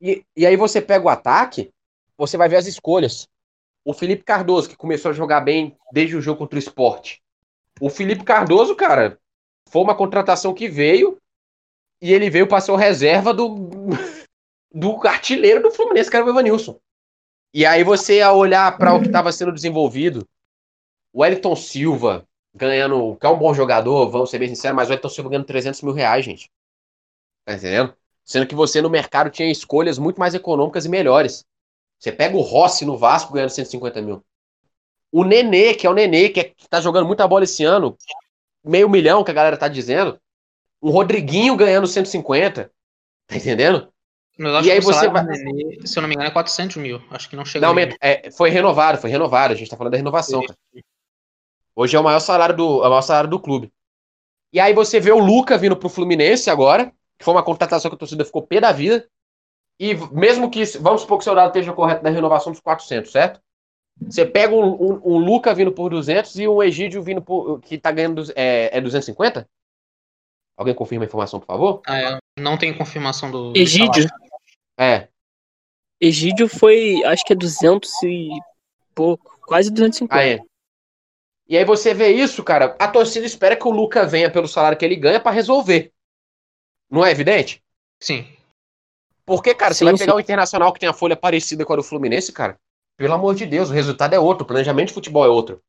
e, e aí você pega o ataque, você vai ver as escolhas. O Felipe Cardoso, que começou a jogar bem desde o jogo contra o esporte. O Felipe Cardoso, cara, foi uma contratação que veio e ele veio para ser o reserva do, <laughs> do artilheiro do Fluminense, que era o Evanilson. E aí você, ao olhar para o que estava sendo desenvolvido, o Wellington Silva ganhando, que é um bom jogador, vamos ser bem sinceros, mas o Wellington Silva ganhando 300 mil reais, gente. Tá entendendo? Sendo que você no mercado tinha escolhas muito mais econômicas e melhores. Você pega o Rossi no Vasco ganhando 150 mil. O Nenê, que é o Nenê, que, é, que tá jogando muita bola esse ano, meio milhão que a galera tá dizendo. Um Rodriguinho ganhando 150. Tá entendendo? Mas acho E aí que você vai- Nenê, se eu não me engano, é 400 mil. Acho que não chega Não, é, foi renovado, foi renovado. A gente tá falando da renovação, cara. Hoje é o maior salário do, é o maior salário do clube. E aí você vê o Luca vindo pro Fluminense agora, que foi uma contratação que a torcida ficou pé da vida. E mesmo que, vamos supor que o seu dado esteja correto na renovação dos 400, certo? Você pega um, um, um Luca vindo por 200 e um Egídio vindo por, que tá ganhando é, é 250? Alguém confirma a informação, por favor? Ah, é, não tem confirmação do. Egídio? É. Egídio foi, acho que é 200 e pouco, quase 250. Aí. E aí você vê isso, cara, a torcida espera que o Luca venha pelo salário que ele ganha pra resolver. Não é evidente? Sim. Porque, cara, você Sim, vai pegar sim. o Internacional que tem a folha parecida com a do Fluminense, cara. Pelo amor de Deus, o resultado é outro, o planejamento de futebol é outro.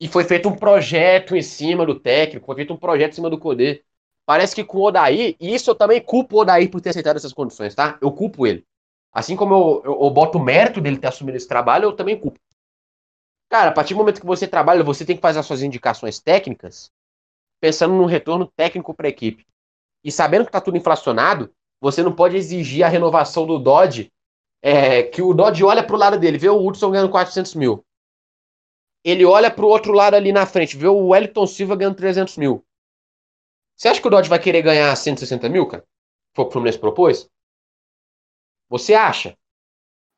E foi feito um projeto em cima do técnico, foi feito um projeto em cima do Codê. Parece que com o Odaí, e isso eu também culpo o Odaí por ter aceitado essas condições, tá? Eu culpo ele. Assim como eu, eu, eu boto o mérito dele ter assumido esse trabalho, eu também culpo. Cara, a partir do momento que você trabalha, você tem que fazer as suas indicações técnicas pensando num retorno técnico para a equipe. E sabendo que tá tudo inflacionado, você não pode exigir a renovação do Dodge, é, que o Dodge olha pro lado dele, vê o Hudson ganhando 400 mil. Ele olha pro outro lado ali na frente, vê o Wellington Silva ganhando 300 mil. Você acha que o Dodge vai querer ganhar 160 mil, cara? Foi o que o Fluminense propôs? Você acha?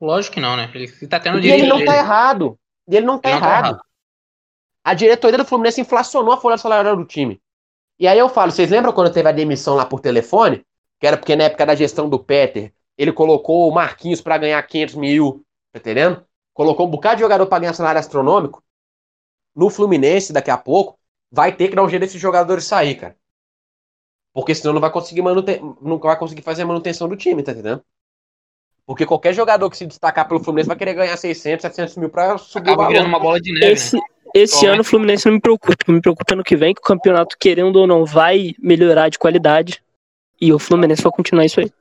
Lógico que não, né? Ele tá tendo o E direito ele não dele. tá errado. E ele não tá Ele não tá errado. errado. A diretoria do Fluminense inflacionou a folha salarial do time. E aí eu falo, vocês lembram quando teve a demissão lá por telefone? Que era porque na época da gestão do Peter, ele colocou o Marquinhos pra ganhar 500 mil, tá entendendo? Colocou um bocado de jogador pra ganhar salário astronômico. No Fluminense, daqui a pouco, vai ter que dar um jeito desses jogadores sair, cara. Porque senão não vai conseguir manute... não vai conseguir fazer a manutenção do time, tá entendendo? Porque qualquer jogador que se destacar pelo Fluminense vai querer ganhar 600, 700 mil pra subir o Acaba valor. virando uma bola de neve, Esse, né? esse Toma. ano o Fluminense não me preocupa. O me preocupa ano que vem, que o campeonato, querendo ou não, vai melhorar de qualidade. E o Fluminense vai continuar isso aí.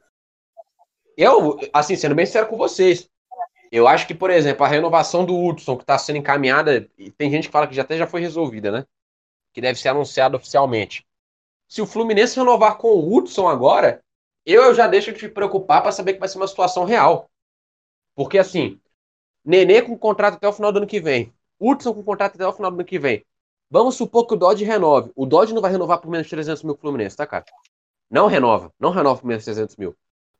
Eu, assim, sendo bem sincero com vocês, eu acho que, por exemplo, a renovação do Hudson, que está sendo encaminhada, e tem gente que fala que já até já foi resolvida, né? Que deve ser anunciada oficialmente. Se o Fluminense renovar com o Hudson agora, eu, já deixo de me preocupar para saber que vai ser uma situação real. Porque, assim, Nenê com contrato até o final do ano que vem, Hudson com contrato até o final do ano que vem. Vamos supor que o Dodge renove. O Dodge não vai renovar por menos de 300 mil Fluminense, tá, cara? Não renova. Não renova por menos de 300 mil.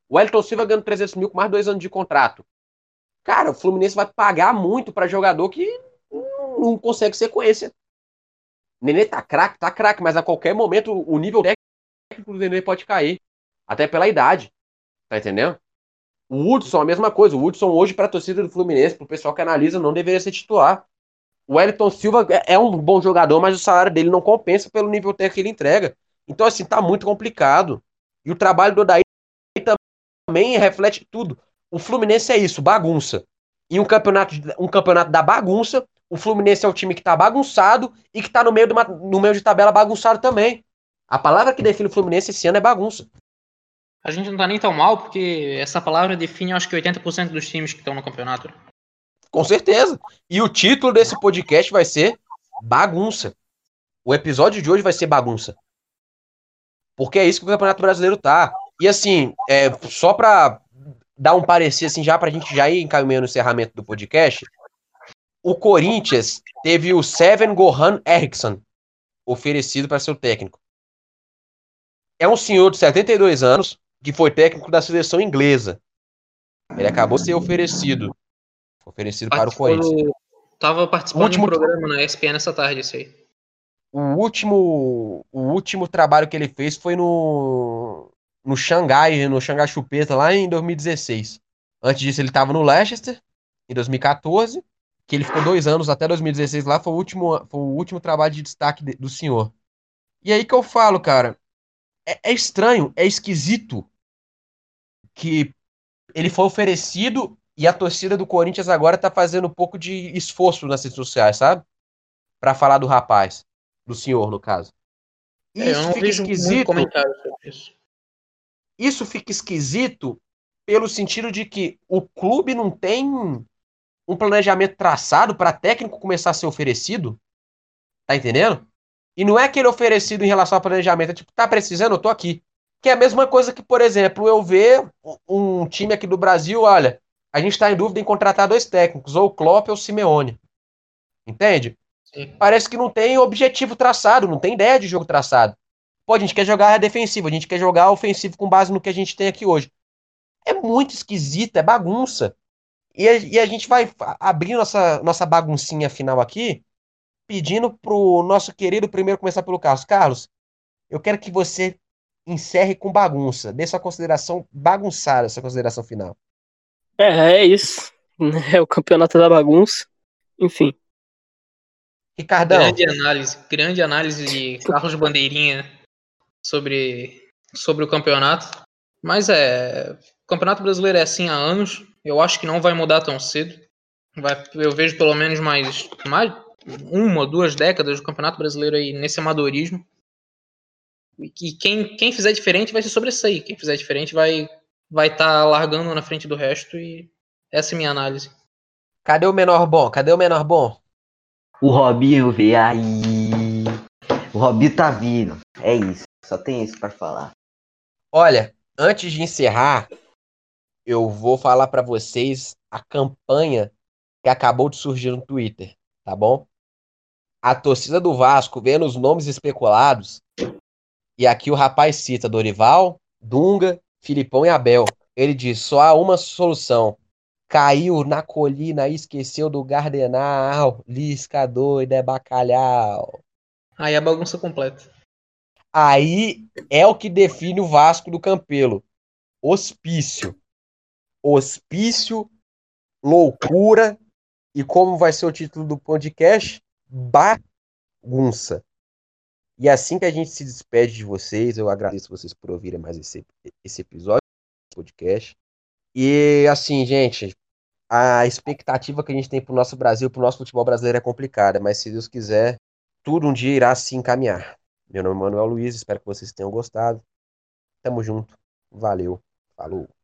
O Elton Silva ganhando 300 mil com mais dois anos de contrato. Cara, o Fluminense vai pagar muito para jogador que não, consegue sequência. Nenê tá craque, tá craque, mas a qualquer momento o nível técnico do Nenê pode cair. Até pela idade. Tá entendendo? O Hudson, a mesma coisa. O Hudson hoje, pra torcida do Fluminense, pro pessoal que analisa, não deveria ser titular. O Wellington Silva é é um bom jogador, mas o salário dele não compensa pelo nível técnico que ele entrega. Então, assim, tá muito complicado. E o trabalho do Odaí também reflete tudo. O Fluminense é isso, bagunça. E um campeonato, um campeonato da bagunça, o Fluminense é o time que tá bagunçado e que tá no meio, de uma- no meio de tabela bagunçado também. A palavra que define o Fluminense esse ano é bagunça. A gente não tá nem tão mal, porque essa palavra define, acho que 80% dos times que estão no campeonato. Com certeza. E o título desse podcast vai ser Bagunça. O episódio de hoje vai ser Bagunça. Porque é isso que o Campeonato Brasileiro tá. E assim, é, só pra dar um parecer assim, já pra gente já ir encaminhando o encerramento do podcast, o Corinthians teve o Seven Gohan Eriksson oferecido para ser o técnico. É um senhor de 72 anos que foi técnico da seleção inglesa. Ele acabou de ser oferecido. Oferecido para o Corinthians. Tava participando Último- de um programa na ESPN essa tarde, isso aí. O último, o último trabalho que ele fez foi no, no Xangai, no Xangai Chupeta, lá em 2016. Antes disso, ele estava no Leicester, em 2014, que ele ficou dois anos até 2016 lá, foi o último, foi o último trabalho de destaque de- do senhor. E aí que eu falo, cara, é, é estranho, é esquisito que ele foi oferecido e a torcida do Corinthians agora tá fazendo um pouco de esforço nas redes sociais, sabe? Pra falar do rapaz, do senhor, no caso. É, Isso não fica esquisito. isso. Fica esquisito pelo sentido de que o clube não tem um planejamento traçado para técnico começar a ser oferecido. Tá entendendo? E não é aquele oferecido em relação ao planejamento, é tipo, tá precisando, eu tô aqui. Que é a mesma coisa que, por exemplo, eu ver um time aqui do Brasil, olha, a gente tá em dúvida em contratar dois técnicos, ou o Klopp ou o Simeone. Entende? Parece que não tem objetivo traçado, não tem ideia de jogo traçado. Pô, a gente quer jogar defensivo, a gente quer jogar ofensivo com base no que a gente tem aqui hoje. é muito esquisito, é bagunça. E a, e a gente vai abrir nossa, nossa baguncinha final aqui, pedindo pro nosso querido primeiro começar pelo Carlos. Carlos, eu quero que você encerre com bagunça. Dê sua consideração bagunçada, sua consideração final. É, é isso. <laughs> É o campeonato da bagunça. Enfim. Ricardão. Grande análise, grande análise de Carlos Bandeirinha sobre, sobre o campeonato. Mas é. O Campeonato Brasileiro é assim há anos. Eu acho que não vai mudar tão cedo. Vai, eu vejo pelo menos mais, mais uma, duas décadas do Campeonato Brasileiro aí nesse amadorismo. E quem, quem fizer diferente vai se sobressair. Quem fizer diferente vai vai estar tá largando na frente do resto e essa é a minha análise. Cadê o menor bom? Cadê o menor bom? O Robinho veio aí. O Robinho tá vindo. É isso. Só tem isso para falar. Olha, antes de encerrar, eu vou falar para vocês a campanha que acabou de surgir no Twitter, tá bom? A torcida do Vasco vendo os nomes especulados e aqui o rapaz cita Dorival, Dunga, Filipão e Abel. Ele diz: só há uma solução. Caiu na colina e esqueceu do Gardenal. Lisca doida é bacalhau. Aí a bagunça completa. Aí é o que define o Vasco do Campelo. Hospício. Hospício, loucura e como vai ser o título do podcast? Bagunça. E assim que a gente se despede de vocês, eu agradeço vocês por ouvirem mais esse, esse episódio do podcast. E assim, gente, a expectativa que a gente tem pro nosso Brasil, pro nosso futebol brasileiro é complicada, mas se Deus quiser, tudo um dia irá se encaminhar. Meu nome é Manuel Luiz, espero que vocês tenham gostado. Tamo junto. Valeu. Falou.